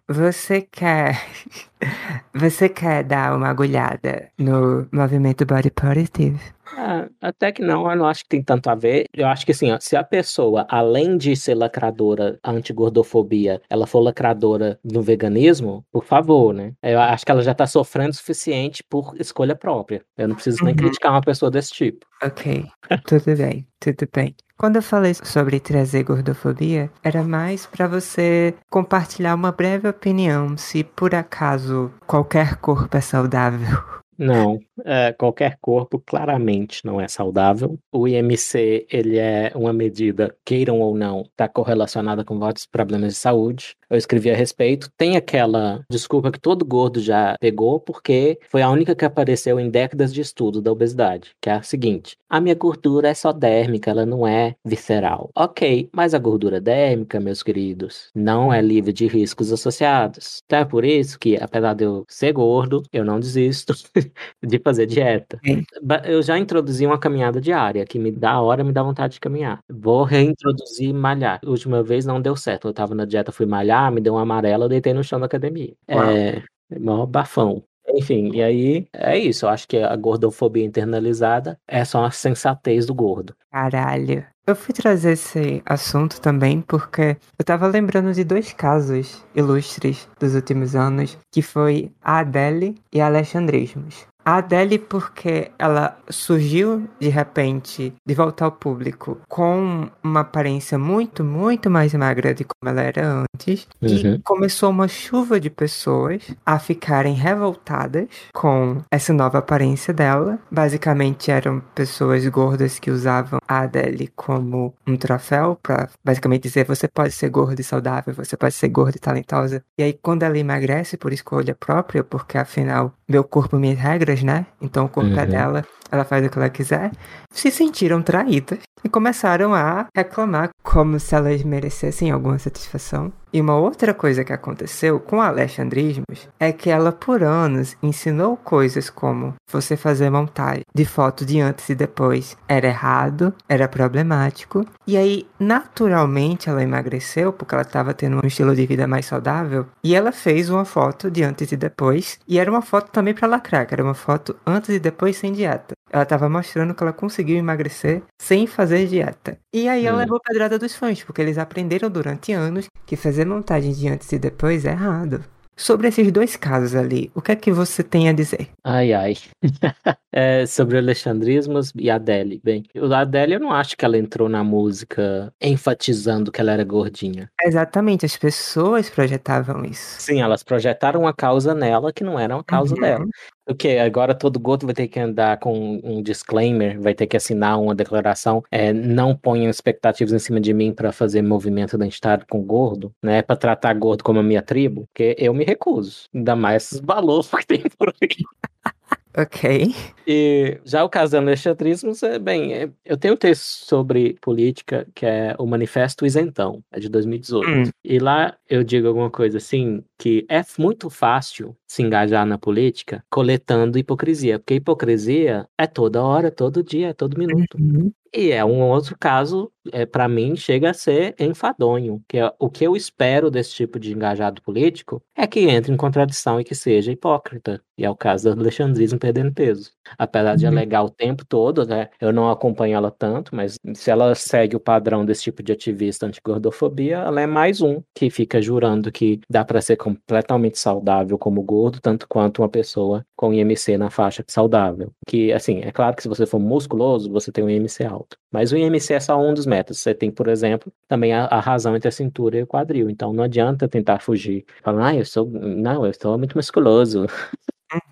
Você quer. Você quer dar uma agulhada no movimento Body Positive? Ah, até que não, eu não acho que tem tanto a ver. Eu acho que assim, ó, se a pessoa, além de ser lacradora anti-gordofobia, ela for lacradora no veganismo, por favor, né? Eu acho que ela já tá sofrendo o suficiente por escolha própria. Eu não preciso nem Uhum. criticar uma pessoa desse tipo. Ok, tudo bem, tudo bem. Quando eu falei sobre trazer gordofobia, era mais para você compartilhar uma breve opinião se por acaso qualquer corpo é saudável. Não, é, qualquer corpo claramente não é saudável. O IMC, ele é uma medida, queiram ou não, está correlacionada com vários problemas de saúde. Eu escrevi a respeito. Tem aquela desculpa que todo gordo já pegou, porque foi a única que apareceu em décadas de estudo da obesidade, que é a seguinte: a minha gordura é só dérmica, ela não é visceral. Ok, mas a gordura dérmica, meus queridos, não é livre de riscos associados. Então é por isso que, apesar de eu ser gordo, eu não desisto de fazer dieta. Eu já introduzi uma caminhada diária, que me dá hora, me dá vontade de caminhar. Vou reintroduzir malhar. A última vez não deu certo. Eu tava na dieta, fui malhar, me deu uma amarela, eu deitei no chão da academia. Uau. É, maior bafão. Enfim, e aí é isso. Eu acho que a gordofobia internalizada é só a sensatez do gordo. Caralho. Eu fui trazer esse assunto também porque eu tava lembrando de dois casos ilustres dos últimos anos, que foi a Adele e a Alexandrismos. A Adele, porque ela surgiu de repente de volta ao público com uma aparência muito, muito mais magra de como ela era antes. Uhum. E começou uma chuva de pessoas a ficarem revoltadas com essa nova aparência dela. Basicamente eram pessoas gordas que usavam a Adele como um troféu para basicamente dizer você pode ser gorda e saudável, você pode ser gorda e talentosa. E aí quando ela emagrece por escolha própria, porque afinal meu corpo, minhas regras, né? Então o corpo é Uhum. dela, ela faz o que ela quiser. Se sentiram traídas e começaram a reclamar como se elas merecessem alguma satisfação. E uma outra coisa que aconteceu com Alexandrismos é que ela por anos ensinou coisas como você fazer montagem de foto de antes e depois era errado, era problemático. E aí, naturalmente, ela emagreceu porque ela estava tendo um estilo de vida mais saudável. E ela fez uma foto de antes e depois. E era uma foto também para lacrar, que era uma foto antes e depois sem dieta. Ela estava mostrando que ela conseguiu emagrecer sem fazer dieta. E aí ela Hum. levou pedrada dos fãs, porque eles aprenderam durante anos que fazer montagem de antes e depois é errado. Sobre esses dois casos ali, o que é que você tem a dizer? Ai, ai. É, sobre alexandrismos e Adele. Bem, o Adele eu não acho que ela entrou na música enfatizando que ela era gordinha. Exatamente, as pessoas projetavam isso. Sim, elas projetaram uma causa nela que não era uma causa Uhum. dela. O que agora todo gordo vai ter que andar com um disclaimer, vai ter que assinar uma declaração. É, não ponham expectativas em cima de mim para fazer movimento identitário com gordo, né? Para tratar gordo como a minha tribo, porque eu me recuso. Ainda mais os balões que tem por aí. Ok. E já o caso do alexandrismos, é, bem, é, eu tenho um texto sobre política que é o Manifesto Isentão, é de 2018. Hum. E lá eu digo alguma coisa assim, que é muito fácil se engajar na política coletando hipocrisia, porque hipocrisia é toda hora, todo dia, é todo minuto. Uhum. E é um outro caso, é, para mim, chega a ser enfadonho. Que é, o que eu espero desse tipo de engajado político é que entre em contradição e que seja hipócrita. E é o caso do alexandrismo perdendo peso. Apesar de Uhum. alegar o tempo todo, né? Eu não acompanho ela tanto, mas se ela segue o padrão desse tipo de ativista antigordofobia, ela é mais um que fica jurando que dá para ser completamente saudável como gordo, tanto quanto uma pessoa com IMC na faixa saudável. Que, assim, é claro que se você for musculoso, você tem um IMC alto. Mas o IMC é só um dos métodos. Você tem, por exemplo, também a, a razão entre a cintura e o quadril. Então não adianta tentar fugir. Falando, ah, eu sou. Não, eu sou muito musculoso.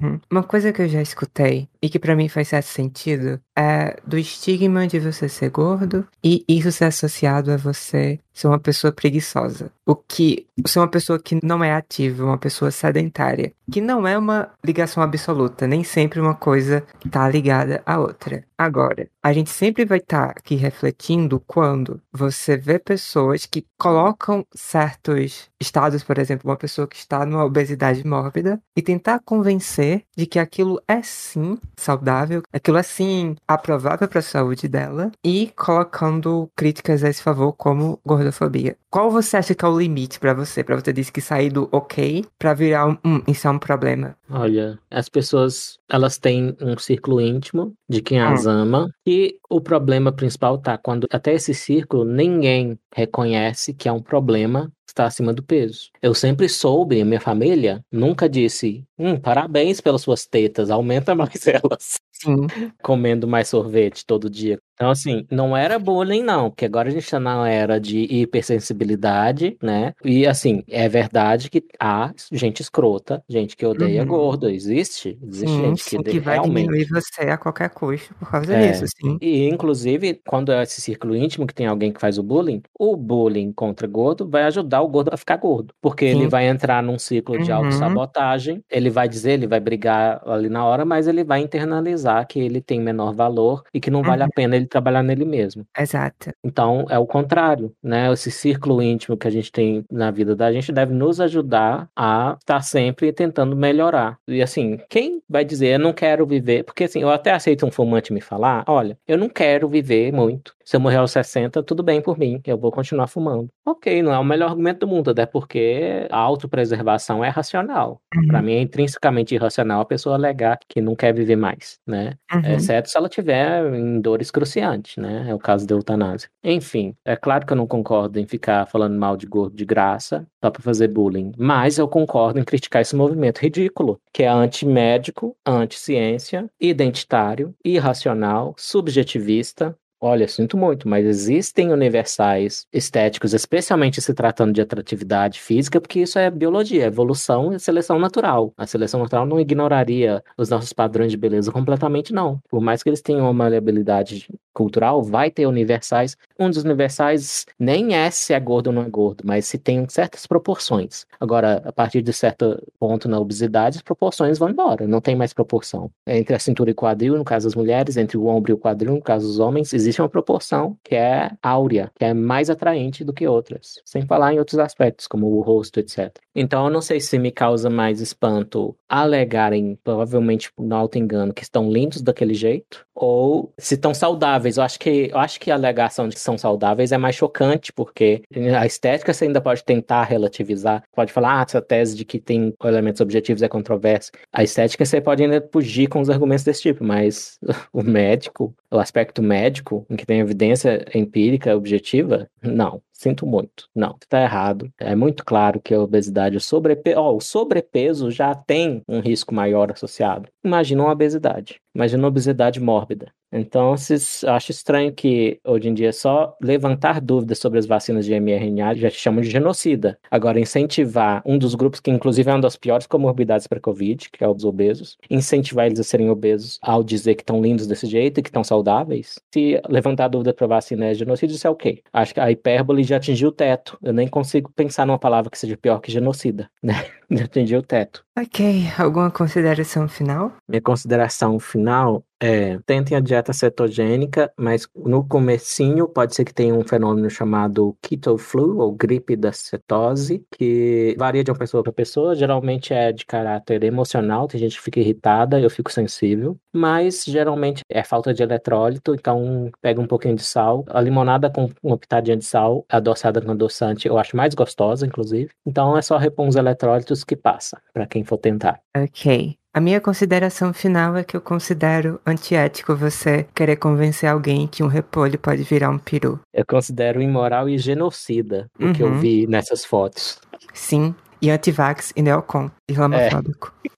Uhum. Uma coisa que eu já escutei e que pra mim faz certo sentido é do estigma de você ser gordo e isso ser associado a você ser uma pessoa preguiçosa. O que ser uma pessoa que não é ativa, uma pessoa sedentária, que não é uma ligação absoluta, nem sempre uma coisa tá ligada à outra. Agora, a gente sempre vai estar aqui refletindo quando você vê pessoas que colocam certos estados, por exemplo, uma pessoa que está numa obesidade mórbida e tentar convencer de que aquilo é sim saudável, aquilo é sim aprovável para a saúde dela e colocando críticas a esse favor como gordofobia. Qual você acha que é o limite para você? Para você dizer que sair do ok para virar um, hum, isso é um problema? Olha, as pessoas, elas têm um círculo íntimo de quem as ama e o problema principal tá quando até esse círculo ninguém reconhece que é um problema estar acima do peso. Eu sempre soube, minha família nunca disse, hum, parabéns pelas suas tetas, aumenta mais elas. Sim. Comendo mais sorvete todo dia. Então, assim, não era bullying, não, porque agora a gente tá na era de hipersensibilidade, né? E, assim, é verdade que há gente escrota, gente que odeia Uhum. gordo, existe. Existe Sim, gente sim, que, que vai realmente. diminuir você a qualquer custo por causa É. disso, sim. E, inclusive, quando é esse círculo íntimo que tem alguém que faz o bullying, o bullying contra gordo vai ajudar o gordo a ficar gordo. Porque ele Sim. vai entrar num ciclo de Uhum. autossabotagem, ele vai dizer, ele vai brigar ali na hora, mas ele vai internalizar que ele tem menor valor e que não vale a Uhum. pena ele trabalhar nele mesmo. Exato. Então, é o contrário, né? Esse círculo íntimo que a gente tem na vida da gente deve nos ajudar a estar sempre tentando melhorar. E assim, quem vai dizer, eu não quero viver, porque assim, eu até aceito um fumante me falar, olha, eu não quero viver muito. Se eu morrer aos 60, tudo bem por mim, eu vou continuar fumando. Ok, não é o melhor argumento do mundo, até porque a autopreservação é racional. Para Uhum. mim é intrinsecamente irracional a pessoa alegar que não quer viver mais, né? Né? Uhum. Exceto se ela tiver em dor excruciante, né? É o caso da eutanásia. Enfim, é claro que eu não concordo em ficar falando mal de gordo de graça, só pra fazer bullying. Mas eu concordo em criticar esse movimento ridículo, que é antimédico, anti-ciência, identitário, irracional, subjetivista, Olha, sinto muito, mas existem universais estéticos, especialmente se tratando de atratividade física, porque isso é biologia, evolução e seleção natural. A seleção natural não ignoraria os nossos padrões de beleza completamente, não. Por mais que eles tenham uma maleabilidade cultural, vai ter universais. Um dos universais nem é se é gordo ou não é gordo, mas se tem certas proporções. Agora, a partir de certo ponto na obesidade, as proporções vão embora, não tem mais proporção. Entre a cintura e o quadril, no caso das mulheres, entre o ombro e o quadril, no caso dos homens, existe uma proporção que é áurea, que é mais atraente do que outras. Sem falar em outros aspectos, como o rosto, etc. Então, eu não sei se me causa mais espanto alegarem, provavelmente no alto engano, que estão lindos daquele jeito, ou se estão saudáveis. Eu acho que eu acho que a alegação de que são saudáveis é mais chocante, porque a estética você ainda pode tentar relativizar, pode falar, ah, essa tese de que tem elementos objetivos é controversa. A estética você pode ainda fugir com os argumentos desse tipo, mas o médico, o aspecto médico, em que tem evidência empírica objetiva, não. Sinto muito. Não, está errado. É muito claro que a obesidade, o sobrepeso, oh, o sobrepeso já tem um risco maior associado. Imagina uma obesidade. Imagina uma obesidade mórbida. Então, acho estranho que hoje em dia só levantar dúvidas sobre as vacinas de mRNA já te chamam de genocida. Agora, incentivar um dos grupos que, inclusive, é uma das piores comorbidades para Covid, que é os obesos, incentivar eles a serem obesos ao dizer que estão lindos desse jeito e que estão saudáveis. Se levantar dúvida para vacina é genocídio, isso é ok. Acho que a hipérbole já atingiu o teto. Eu nem consigo pensar numa palavra que seja pior que genocida, né? Já atingiu o teto. Ok, alguma consideração final? Minha consideração final é, tentem a dieta cetogênica, mas no comecinho pode ser que tenha um fenômeno chamado keto flu, ou gripe da cetose, que varia de uma pessoa para pessoa, geralmente é de caráter emocional, tem gente que fica irritada, eu fico sensível, mas geralmente é falta de eletrólito, então pega um pouquinho de sal, a limonada com uma pitadinha de sal, adoçada com adoçante, eu acho mais gostosa, inclusive, então é só repor os eletrólitos que passa, para quem for tentar. Ok. A minha consideração final é que eu considero antiético você querer convencer alguém que um repolho pode virar um peru. Eu considero imoral e genocida o uhum. que eu Uhum. vi nessas fotos. Sim, e antivax e neocon, islamofóbico.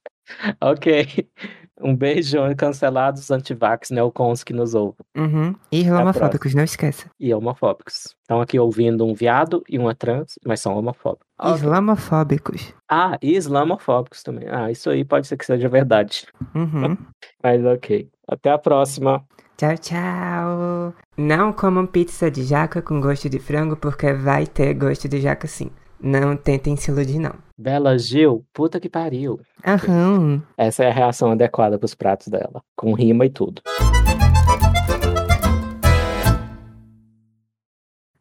Ok. Um beijo, cancelados antivax neocons que nos ouvem. Uhum. E islamofóbicos, não esqueça. E homofóbicos. Estão aqui ouvindo um viado e uma trans, mas são homofóbicos. Islamofóbicos. Ah, e islamofóbicos também. Ah, isso aí pode ser que seja verdade. Uhum. Mas ok. Até a próxima. tchau, tchau. Não comam pizza de jaca com gosto de frango, porque vai ter gosto de jaca sim. Não tentem se iludir, não. Bela Gil, puta que pariu. Aham. Essa é a reação adequada pros pratos dela. Com rima e tudo.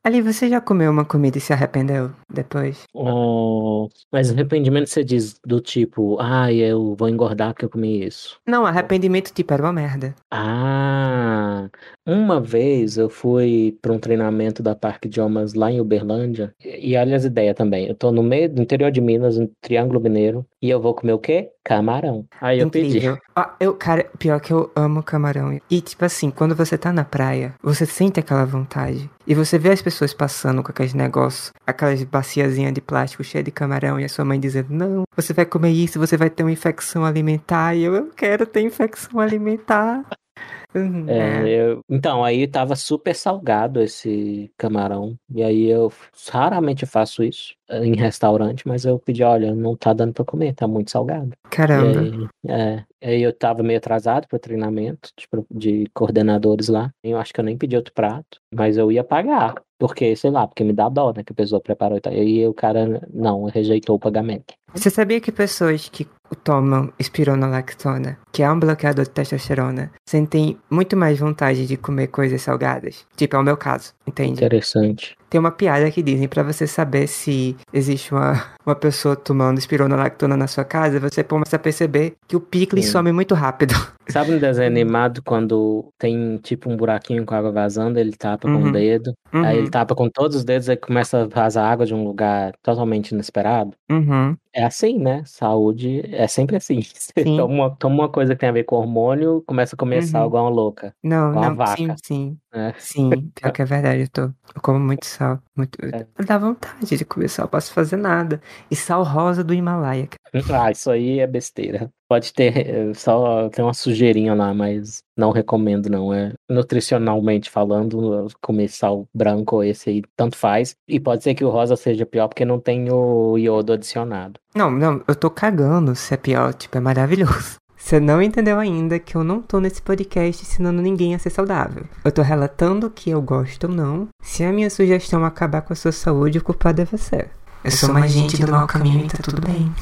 Ali, você já comeu uma comida e se arrependeu depois? Oh, mas arrependimento você diz do tipo, ah, eu vou engordar porque eu comi isso. Não, arrependimento tipo era uma merda. Ah, uma vez eu fui para um treinamento da Parque Idiomas lá em Uberlândia, e, e olha as ideias também. Eu tô no meio do interior de Minas, no Triângulo Mineiro, e eu vou comer o quê? Camarão. Aí eu pedi. Ah, eu, cara, pior que eu amo camarão. E tipo assim, quando você tá na praia, você sente aquela vontade. E você vê as pessoas passando com aqueles negócios, aquelas baciazinhas de plástico cheia de camarão, e a sua mãe dizendo, não, você vai comer isso, você vai ter uma infecção alimentar. E eu, eu quero ter infecção alimentar. Uhum, É, eu- Então, aí tava super salgado esse camarão. E aí eu raramente faço isso eh, em restaurante, mas eu pedi, olha, não tá dando pra comer, tá muito salgado. E Caramba. aí, é, aí eu tava meio atrasado pro treinamento de, pro- de coordenadores lá. Eu acho que eu nem pedi outro prato, mas eu ia pagar. Porque, sei lá, porque me dá dó, né? Que a pessoa preparou e tal. E aí o cara, não, rejeitou o pagamento. Você sabia que pessoas que tomam espironolactona, que é um bloqueador de testosterona, sentem muito mais vontade de comer coisas salgadas? Tipo, é o meu caso, entende? Interessante. Tem uma piada que dizem pra você saber se existe uma, uma pessoa tomando espironolactona na sua casa, você começa a perceber que o picles Sim. some muito rápido. Sabe no desenho animado quando tem tipo um buraquinho com água vazando, ele tapa com Uhum. o dedo, Uhum, aí ele tapa com todos os dedos, aí começa a vazar água de um lugar totalmente inesperado? uhum. É assim, né? Saúde É sempre assim. Você Sim. toma, toma uma coisa que tem a ver com hormônio, começa a começar Uhum. igual uma louca. Não, Com não, vaca. sim, sim. Né? Sim, pior que é verdade, eu tô. Eu como muito sal. Muito... É. Dá vontade de comer sal, posso fazer nada. E sal rosa do Himalaia. Ah, isso aí é besteira. Pode ter só tem uma sujeirinha lá, mas não recomendo não. É nutricionalmente falando, comer sal branco esse aí tanto faz. E pode ser que o rosa seja pior porque não tem o iodo adicionado. Não, não, eu tô cagando se é pior, tipo, é maravilhoso. Você não entendeu ainda que eu não tô nesse podcast ensinando ninguém a ser saudável. Eu tô relatando que eu gosto ou não. Se a minha sugestão acabar com a sua saúde, o culpado é você. Eu sou uma gente do mau caminho e tá tudo bem.